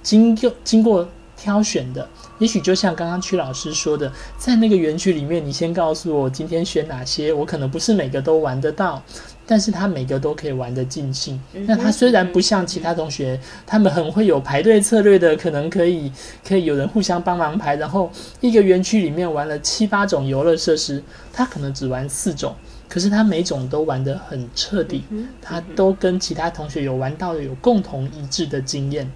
C: 经过经过挑选的，也许就像刚刚曲老师说的，在那个园区里面，你先告诉我今天选哪些，我可能不是每个都玩得到，但是他每个都可以玩得尽兴。那他虽然不像其他同学，他们很会有排队策略的，可能可以可以有人互相帮忙排，然后一个园区里面玩了七八种游乐设施，他可能只玩四种，可是他每种都玩得很彻底，他都跟其他同学有玩到有共同一致的经验。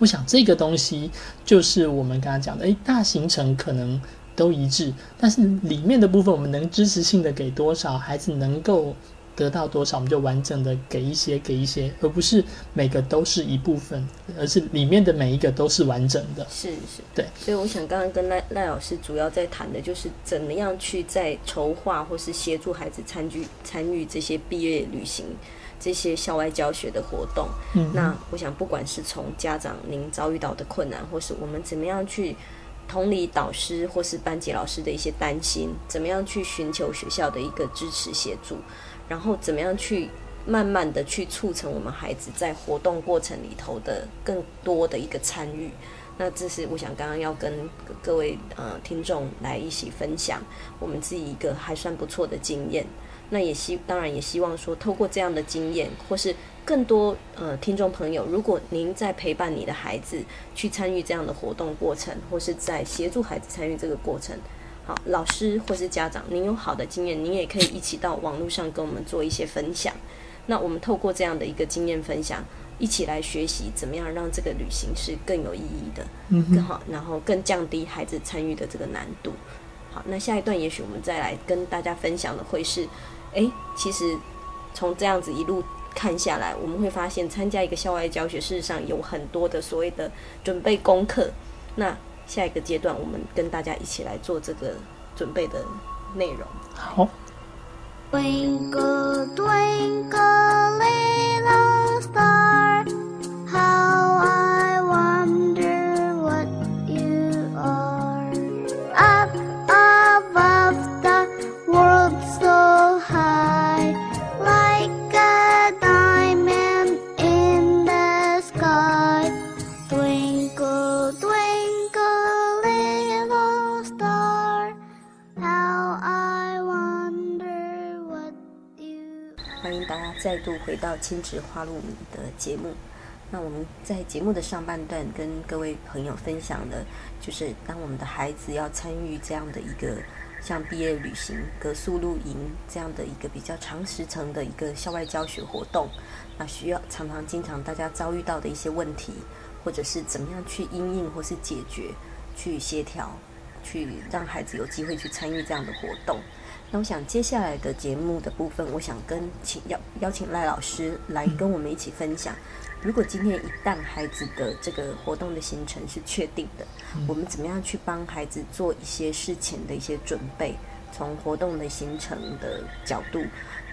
C: 我想这个东西就是我们刚刚讲的，诶，大行程可能都一致，但是里面的部分我们能支持性的给多少，孩子能够得到多少，我们就完整的给一些，给一些，而不是每个都是一部分，而是里面的每一个都是完整的。
B: 是是，
C: 对。
B: 所以我想刚刚跟赖赖老师主要在谈的就是怎么样去在筹划或是协助孩子参与参与这些毕业旅行。这些校外教学的活动，嗯。那我想，不管是从家长您遭遇到的困难，或是我们怎么样去同理导师或是班级老师的一些担心，怎么样去寻求学校的一个支持协助，然后怎么样去慢慢的去促成我们孩子在活动过程里头的更多的一个参与，那这是我想刚刚要跟各位呃听众来一起分享我们自己一个还算不错的经验。那也希当然也希望说，透过这样的经验，或是更多呃听众朋友，如果您在陪伴你的孩子去参与这样的活动过程，或是在协助孩子参与这个过程，好，老师或是家长，您有好的经验，您也可以一起到网络上跟我们做一些分享。那我们透过这样的一个经验分享，一起来学习怎么样让这个旅行是更有意义的，嗯，更好，然后更降低孩子参与的这个难度。好，那下一段也许我们再来跟大家分享的会是。哎，其实从这样子一路看下来，我们会发现参加一个校外教学，事实上有很多的所谓的准备功课。那下一个阶段，我们跟大家一起来做这个准备的内容。
C: 好。
B: 再度回到亲子花露米的节目，那我们在节目的上半段跟各位朋友分享的，就是当我们的孩子要参与这样的一个像毕业旅行、格宿露营这样的一个比较长时程的一个校外教学活动，那需要常常经常大家遭遇到的一些问题，或者是怎么样去应应或是解决、去协调、去让孩子有机会去参与这样的活动。那我想接下来的节目的部分，我想跟请邀邀请赖老师来跟我们一起分享。如果今天一旦孩子的这个活动的行程是确定的，我们怎么样去帮孩子做一些事前的一些准备？从活动的行程的角度，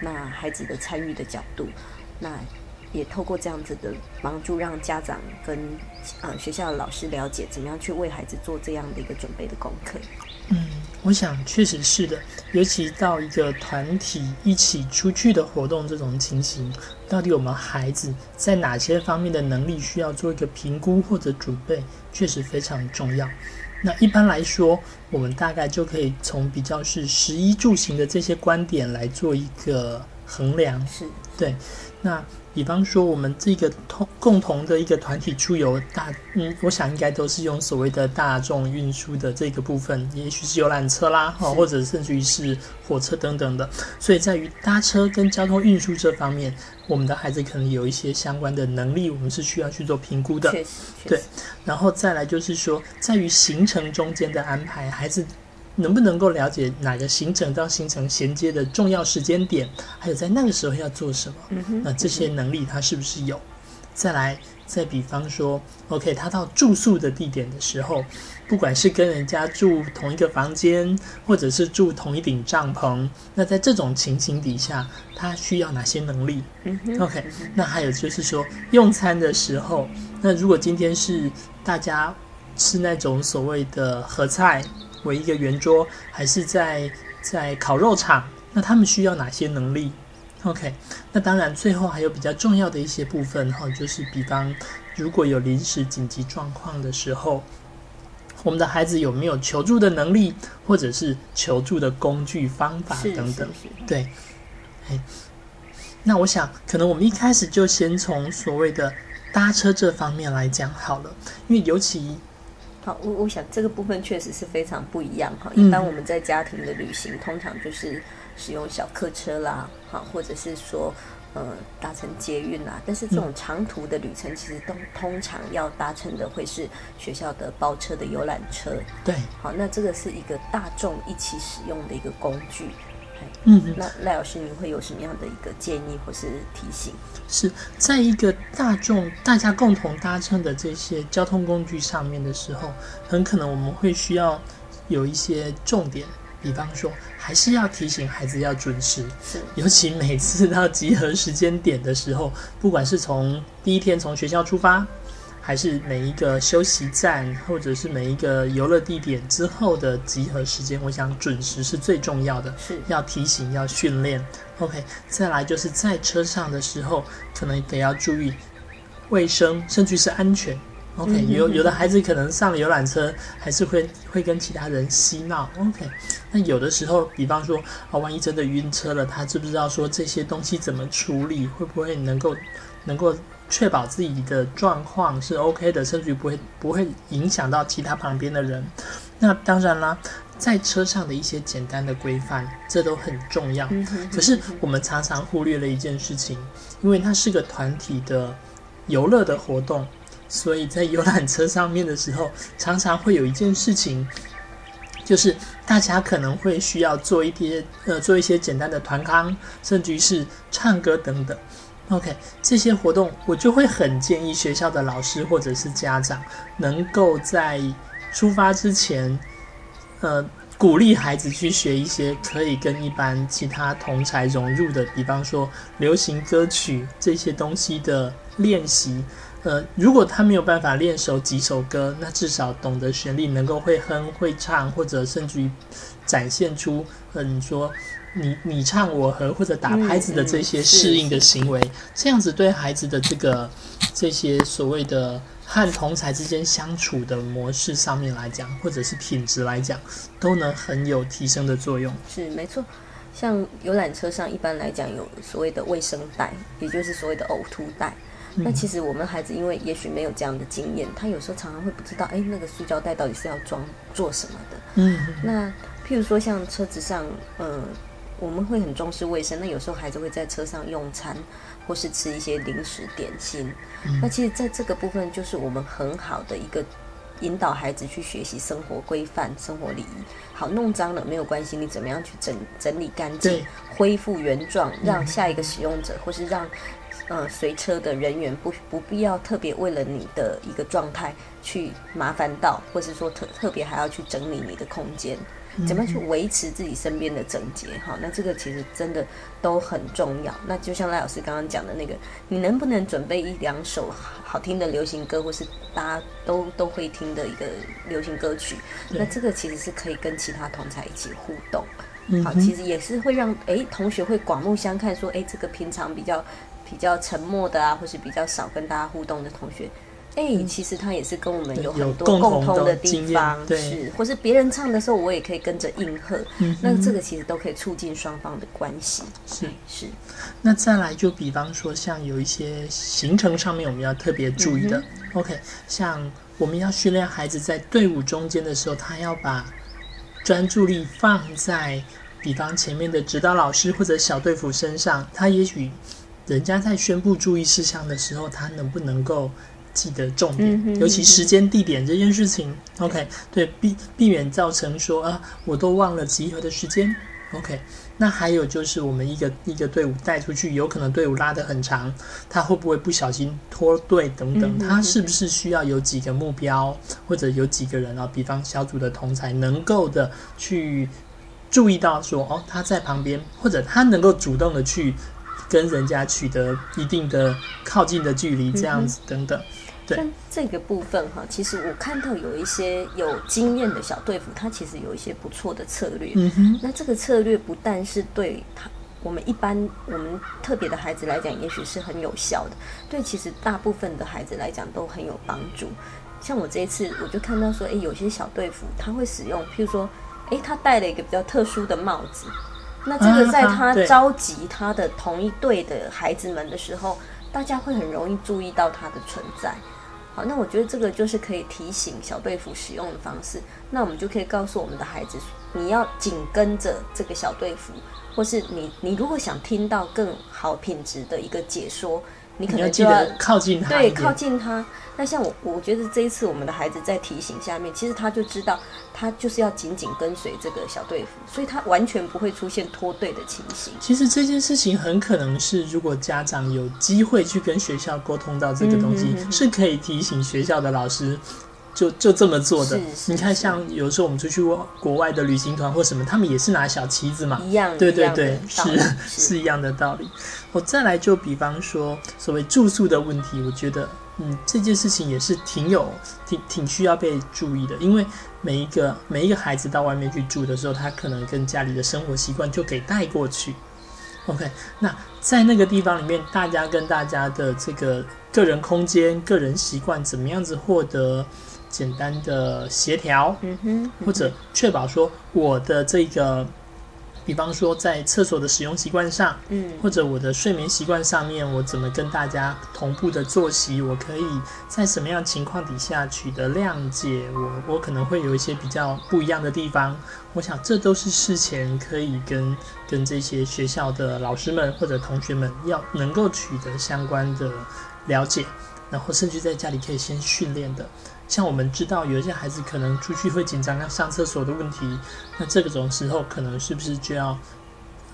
B: 那孩子的参与的角度，那也透过这样子的帮助，让家长跟呃学校的老师了解怎么样去为孩子做这样的一个准备的功课。
C: 嗯，我想确实是的，尤其到一个团体一起出去的活动这种情形，到底我们孩子在哪些方面的能力需要做一个评估或者准备，确实非常重要。那一般来说，我们大概就可以从比较是十一住行的这些观点来做一个衡量。
B: 是
C: 对，那。比方说，我们这个同共同的一个团体出游大，嗯，我想应该都是用所谓的大众运输的这个部分，也许是游览车啦，哈，或者甚至于是火车等等的。所以在于搭车跟交通运输这方面，我们的孩子可能有一些相关的能力，我们是需要去做评估的。对。然后再来就是说，在于行程中间的安排，孩子。能不能够了解哪个行程到行程衔接的重要时间点，还有在那个时候要做什么？那这些能力他是不是有？再来，再比方说，OK，他到住宿的地点的时候，不管是跟人家住同一个房间，或者是住同一顶帐篷，那在这种情形底下，他需要哪些能力？OK，那还有就是说，用餐的时候，那如果今天是大家吃那种所谓的合菜。为一个圆桌，还是在在烤肉场？那他们需要哪些能力？OK，那当然，最后还有比较重要的一些部分哈，就是比方如果有临时紧急状况的时候，我们的孩子有没有求助的能力，或者是求助的工具方法等等？对，哎，那我想，可能我们一开始就先从所谓的搭车这方面来讲好了，因为尤其。
B: 好，我我想这个部分确实是非常不一样哈。一般我们在家庭的旅行，通常就是使用小客车啦，哈，或者是说呃搭乘捷运啦。但是这种长途的旅程，其实都通常要搭乘的会是学校的包车的游览车。
C: 对，
B: 好，那这个是一个大众一起使用的一个工具。
C: 嗯，
B: 那赖老师，您会有什么样的一个建议或是提醒？
C: 是在一个大众大家共同搭乘的这些交通工具上面的时候，很可能我们会需要有一些重点，比方说，还是要提醒孩子要准时，
B: 是，
C: 尤其每次到集合时间点的时候，不管是从第一天从学校出发。还是每一个休息站，或者是每一个游乐地点之后的集合时间，我想准时是最重要的，
B: 是
C: 要提醒、要训练。OK，再来就是在车上的时候，可能得要注意卫生，甚至是安全。OK，有有的孩子可能上了游览车，还是会会跟其他人嬉闹。OK，那有的时候，比方说啊，万一真的晕车了，他知不知道说这些东西怎么处理？会不会能够能够？确保自己的状况是 OK 的，甚至于不会不会影响到其他旁边的人。那当然啦，在车上的一些简单的规范，这都很重要。可是我们常常忽略了一件事情，因为它是个团体的游乐的活动，所以在游览车上面的时候，常常会有一件事情，就是大家可能会需要做一些呃做一些简单的团康，甚至于是唱歌等等。OK，这些活动我就会很建议学校的老师或者是家长能够在出发之前，呃，鼓励孩子去学一些可以跟一般其他同才融入的，比方说流行歌曲这些东西的练习。呃，如果他没有办法练熟几首歌，那至少懂得旋律，能够会哼会唱，或者甚至于展现出很说。你你唱我和或者打拍子的这些适应的行为，这样子对孩子的这个这些所谓的和同才之间相处的模式上面来讲，或者是品质来讲，都能很有提升的作用。
B: 是没错，像游览车上一般来讲有所谓的卫生袋，也就是所谓的呕吐袋。那其实我们孩子因为也许没有这样的经验，他有时候常常会不知道，哎，那个塑胶袋到底是要装做什么的。
C: 嗯，
B: 那譬如说像车子上，嗯。我们会很重视卫生，那有时候孩子会在车上用餐，或是吃一些零食点心。那其实，在这个部分，就是我们很好的一个引导孩子去学习生活规范、生活礼仪。好，弄脏了没有关系，你怎么样去整整理干净，恢复原状，让下一个使用者或是让嗯随车的人员不不必要特别为了你的一个状态去麻烦到，或是说特特别还要去整理你的空间。怎么样去维持自己身边的整洁？哈，那这个其实真的都很重要。那就像赖老师刚刚讲的那个，你能不能准备一两首好听的流行歌，或是大家都都会听的一个流行歌曲？那这个其实是可以跟其他同才一起互动。好，其实也是会让诶同学会刮目相看，说诶这个平常比较比较沉默的啊，或是比较少跟大家互动的同学。哎，其实他也是跟我们有很多共同的地方，是，或是别人唱的时候，我也可以跟着应和。嗯，那这个其实都可以促进双方的关系。
C: 是
B: 是。
C: 那再来，就比方说，像有一些行程上面我们要特别注意的。OK，像我们要训练孩子在队伍中间的时候，他要把专注力放在比方前面的指导老师或者小队服身上。他也许人家在宣布注意事项的时候，他能不能够？记得重点，尤其时间、地点这件事情。OK，对，避避免造成说啊，我都忘了集合的时间。OK，那还有就是我们一个一个队伍带出去，有可能队伍拉得很长，他会不会不小心脱队等等？他是不是需要有几个目标，或者有几个人啊？比方小组的同才能够的去注意到说，哦，他在旁边，或者他能够主动的去跟人家取得一定的靠近的距离，这样子等等。
B: 像这个部分哈，其实我看到有一些有经验的小队服，他其实有一些不错的策略。嗯哼，那这个策略不但是对他我们一般我们特别的孩子来讲，也许是很有效的，对其实大部分的孩子来讲都很有帮助。像我这一次，我就看到说，诶，有些小队服他会使用，譬如说，诶，他戴了一个比较特殊的帽子，那这个在他召集他的同一队的孩子们的时候，大家会很容易注意到他的存在。好，那我觉得这个就是可以提醒小队服使用的方式。那我们就可以告诉我们的孩子，你要紧跟着这个小队服，或是你你如果想听到更好品质的一个解说。你可能就
C: 要靠近他，
B: 对，靠近他。那像我，我觉得这一次我们的孩子在提醒下面，其实他就知道，他就是要紧紧跟随这个小队服，所以他完全不会出现脱队的情形。
C: 其实这件事情很可能是，如果家长有机会去跟学校沟通到这个东西，是可以提醒学校的老师。就就这么做的，你看，像有时候我们出去国外的旅行团或什么，他们也是拿小旗子嘛，
B: 一样，
C: 对对对，是是一样的道理。我再来就比方说所谓住宿的问题，我觉得，嗯，这件事情也是挺有挺挺需要被注意的，因为每一个每一个孩子到外面去住的时候，他可能跟家里的生活习惯就给带过去。OK，那在那个地方里面，大家跟大家的这个个人空间、个人习惯怎么样子获得？简单的协调，嗯哼，或者确保说我的这个，比方说在厕所的使用习惯上，嗯，或者我的睡眠习惯上面，我怎么跟大家同步的作息，我可以在什么样情况底下取得谅解，我我可能会有一些比较不一样的地方，我想这都是事前可以跟跟这些学校的老师们或者同学们要能够取得相关的了解，然后甚至在家里可以先训练的。像我们知道有一些孩子可能出去会紧张要上厕所的问题，那这个种时候可能是不是就要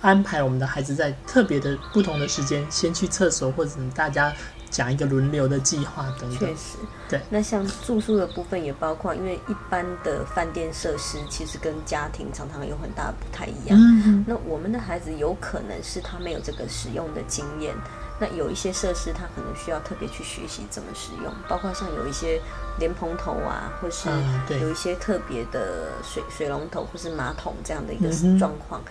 C: 安排我们的孩子在特别的不同的时间先去厕所，或者大家讲一个轮流的计划等等。
B: 确实，
C: 对。
B: 那像住宿的部分也包括，因为一般的饭店设施其实跟家庭常常有很大不太一样。嗯。那我们的孩子有可能是他没有这个使用的经验。那有一些设施，他可能需要特别去学习怎么使用，包括像有一些莲蓬头啊，或是有一些特别的水水龙头或是马桶这样的一个状况。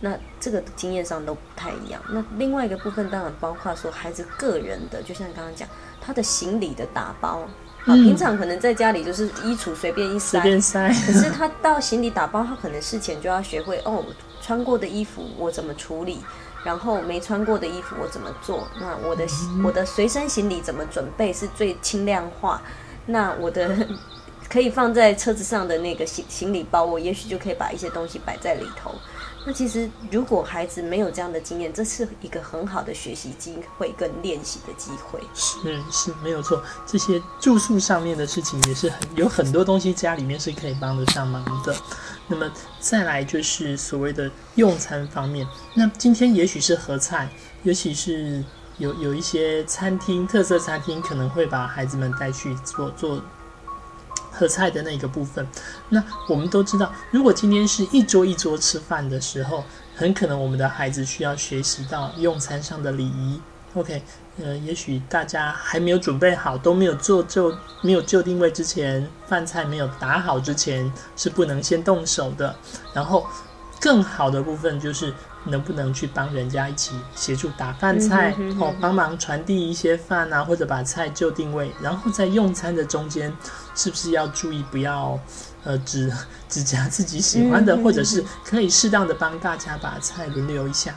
B: 那这个经验上都不太一样。那另外一个部分当然包括说孩子个人的，就像刚刚讲他的行李的打包啊，平常可能在家里就是衣橱随便一塞，可是他到行李打包，他可能事前就要学会哦，穿过的衣服我怎么处理。然后没穿过的衣服我怎么做？那我的我的随身行李怎么准备是最轻量化？那我的 可以放在车子上的那个行行李包，我也许就可以把一些东西摆在里头。那其实如果孩子没有这样的经验，这是一个很好的学习机会跟练习的机会。
C: 是是没有错，这些住宿上面的事情也是很有很多东西家里面是可以帮得上忙的。那么再来就是所谓的用餐方面，那今天也许是合菜，尤其是有有一些餐厅特色餐厅可能会把孩子们带去做做合菜的那个部分。那我们都知道，如果今天是一桌一桌吃饭的时候，很可能我们的孩子需要学习到用餐上的礼仪。OK，呃，也许大家还没有准备好，都没有做就没有就定位之前，饭菜没有打好之前是不能先动手的。然后更好的部分就是能不能去帮人家一起协助打饭菜，哦，帮忙传递一些饭啊，或者把菜就定位。然后在用餐的中间，是不是要注意不要呃只只夹自己喜欢的，或者是可以适当的帮大家把菜轮流一下。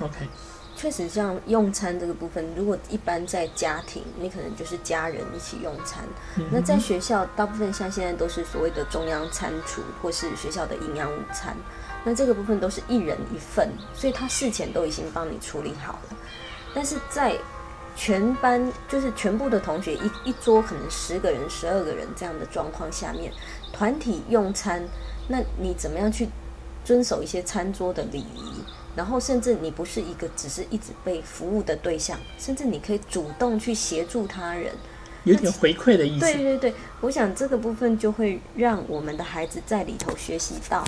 C: OK。
B: 确实，像用餐这个部分，如果一般在家庭，你可能就是家人一起用餐。那在学校，大部分像现在都是所谓的中央餐厨，或是学校的营养午餐。那这个部分都是一人一份，所以他事前都已经帮你处理好了。但是在全班就是全部的同学一一桌可能十个人、十二个人这样的状况下面，团体用餐，那你怎么样去遵守一些餐桌的礼仪？然后，甚至你不是一个只是一直被服务的对象，甚至你可以主动去协助他人，
C: 有点回馈的意思。
B: 对对对，我想这个部分就会让我们的孩子在里头学习到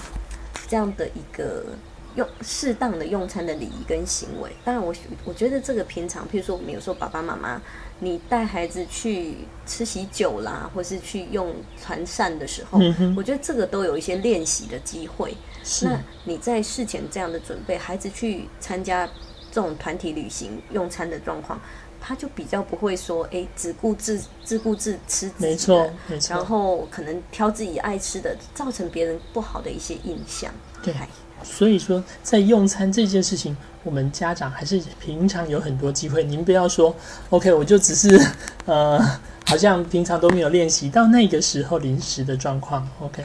B: 这样的一个用适当的用餐的礼仪跟行为。当然，我我觉得这个平常，譬如说我们有时候爸爸妈妈，你带孩子去吃喜酒啦，或是去用团膳的时候，我觉得这个都有一些练习的机会。那你在事前这样的准备，孩子去参加这种团体旅行用餐的状况，他就比较不会说，哎，只顾自自顾自吃自己
C: 的，
B: 然后可能挑自己爱吃的，造成别人不好的一些印象。
C: 对，所以说在用餐这件事情，我们家长还是平常有很多机会。您不要说，OK，我就只是 呃，好像平常都没有练习到那个时候临时的状况，OK。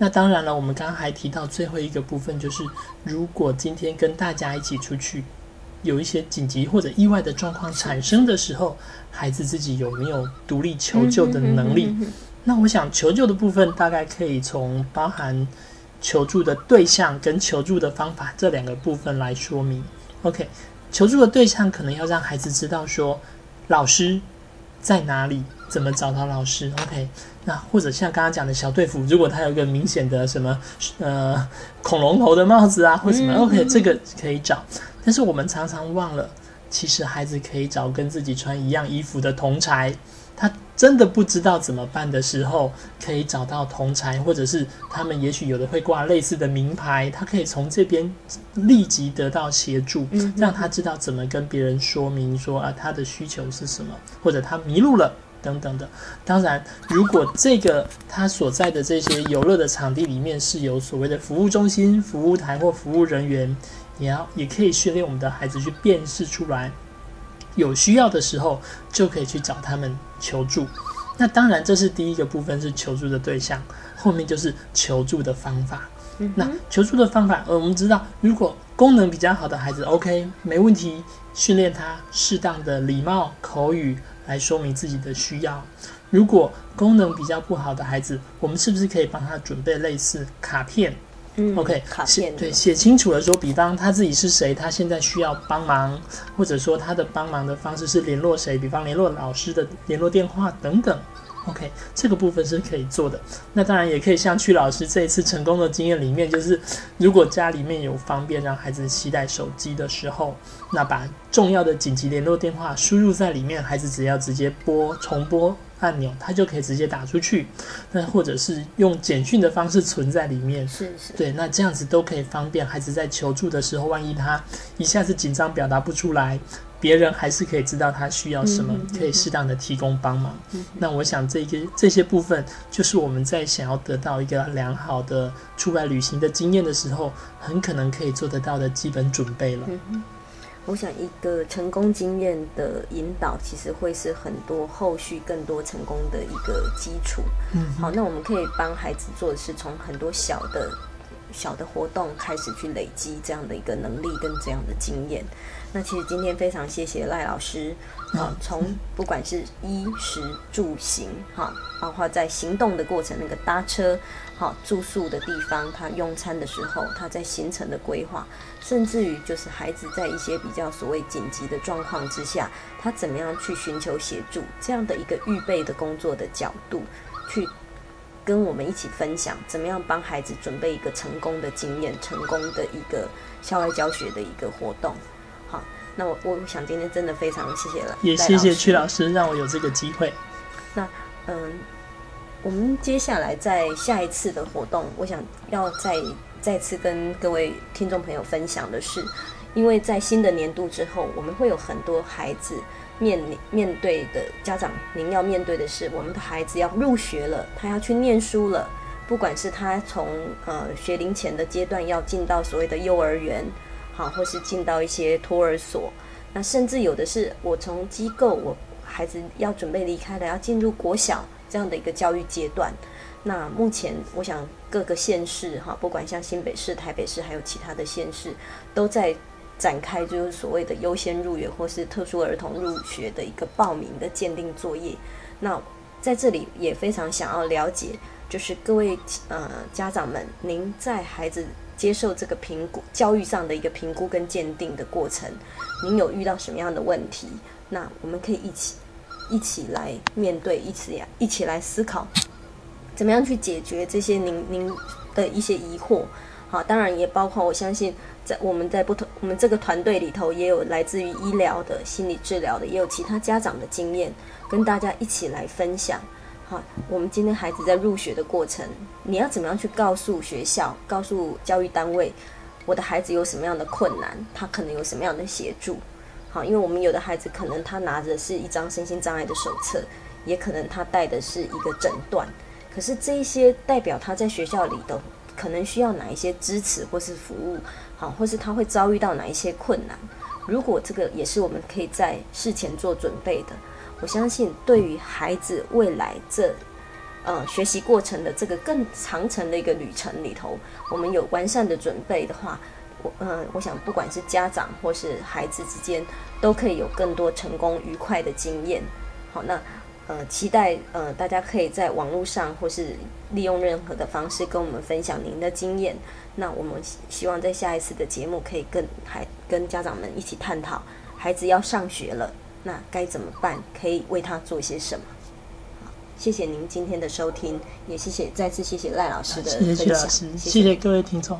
C: 那当然了，我们刚刚还提到最后一个部分，就是如果今天跟大家一起出去，有一些紧急或者意外的状况产生的时候，孩子自己有没有独立求救的能力？那我想求救的部分大概可以从包含求助的对象跟求助的方法这两个部分来说明。OK，求助的对象可能要让孩子知道说老师在哪里，怎么找到老师。OK。那或者像刚刚讲的小队服，如果他有一个明显的什么呃恐龙头的帽子啊，或什么，OK，这个可以找。但是我们常常忘了，其实孩子可以找跟自己穿一样衣服的同才。他真的不知道怎么办的时候，可以找到同才，或者是他们也许有的会挂类似的名牌，他可以从这边立即得到协助，让他知道怎么跟别人说明说啊他的需求是什么，或者他迷路了。等等的，当然，如果这个他所在的这些游乐的场地里面是有所谓的服务中心、服务台或服务人员，也要也可以训练我们的孩子去辨识出来，有需要的时候就可以去找他们求助。那当然，这是第一个部分是求助的对象，后面就是求助的方法。那求助的方法，呃，我们知道，如果功能比较好的孩子，OK，没问题，训练他适当的礼貌口语。来说明自己的需要。如果功能比较不好的孩子，我们是不是可以帮他准备类似卡片？
B: 嗯
C: ，OK，
B: 卡片
C: 对，写清楚了说，比方他自己是谁，他现在需要帮忙，或者说他的帮忙的方式是联络谁，比方联络老师的联络电话等等。OK，这个部分是可以做的。那当然也可以像曲老师这一次成功的经验里面，就是如果家里面有方便让孩子携带手机的时候，那把重要的紧急联络电话输入在里面，孩子只要直接拨重拨按钮，它就可以直接打出去。那或者是用简讯的方式存在里面，
B: 是是，
C: 对，那这样子都可以方便孩子在求助的时候，万一他一下子紧张表达不出来。别人还是可以知道他需要什么，可以适当的提供帮忙。那我想这些这些部分，就是我们在想要得到一个良好的出外旅行的经验的时候，很可能可以做得到的基本准备了。
B: 我想一个成功经验的引导，其实会是很多后续更多成功的一个基础。嗯好，那我们可以帮孩子做的是从很多小的小的活动开始去累积这样的一个能力跟这样的经验。那其实今天非常谢谢赖老师啊，从不管是衣食住行哈，包括在行动的过程，那个搭车、好住宿的地方，他用餐的时候，他在行程的规划，甚至于就是孩子在一些比较所谓紧急的状况之下，他怎么样去寻求协助，这样的一个预备的工作的角度，去跟我们一起分享，怎么样帮孩子准备一个成功的经验、成功的一个校外教学的一个活动。好，那我我想今天真的非常谢谢了，
C: 也谢谢曲老师让我有这个机会。
B: 那嗯，我们接下来在下一次的活动，我想要再再次跟各位听众朋友分享的是，因为在新的年度之后，我们会有很多孩子面临面对的家长，您要面对的是，我们的孩子要入学了，他要去念书了，不管是他从呃学龄前的阶段要进到所谓的幼儿园。好，或是进到一些托儿所，那甚至有的是我从机构，我孩子要准备离开了，要进入国小这样的一个教育阶段。那目前我想各个县市哈，不管像新北市、台北市，还有其他的县市，都在展开就是所谓的优先入园或是特殊儿童入学的一个报名的鉴定作业。那在这里也非常想要了解，就是各位呃家长们，您在孩子。接受这个评估教育上的一个评估跟鉴定的过程，您有遇到什么样的问题？那我们可以一起一起来面对，一起呀一起来思考，怎么样去解决这些您您的一些疑惑。好，当然也包括我相信在我们在不同我们这个团队里头，也有来自于医疗的、心理治疗的，也有其他家长的经验，跟大家一起来分享。好，我们今天孩子在入学的过程，你要怎么样去告诉学校、告诉教育单位，我的孩子有什么样的困难，他可能有什么样的协助？好，因为我们有的孩子可能他拿着是一张身心障碍的手册，也可能他带的是一个诊断，可是这一些代表他在学校里的可能需要哪一些支持或是服务，好，或是他会遭遇到哪一些困难？如果这个也是我们可以在事前做准备的。我相信，对于孩子未来这呃学习过程的这个更长程的一个旅程里头，我们有完善的准备的话，我嗯，我想不管是家长或是孩子之间，都可以有更多成功愉快的经验。好，那呃，期待呃大家可以在网络上或是利用任何的方式跟我们分享您的经验。那我们希望在下一次的节目可以跟孩跟家长们一起探讨，孩子要上学了。那该怎么办？可以为他做些什么？好，谢谢您今天的收听，也谢谢再次谢谢赖老师的分享，
C: 谢谢各位听众。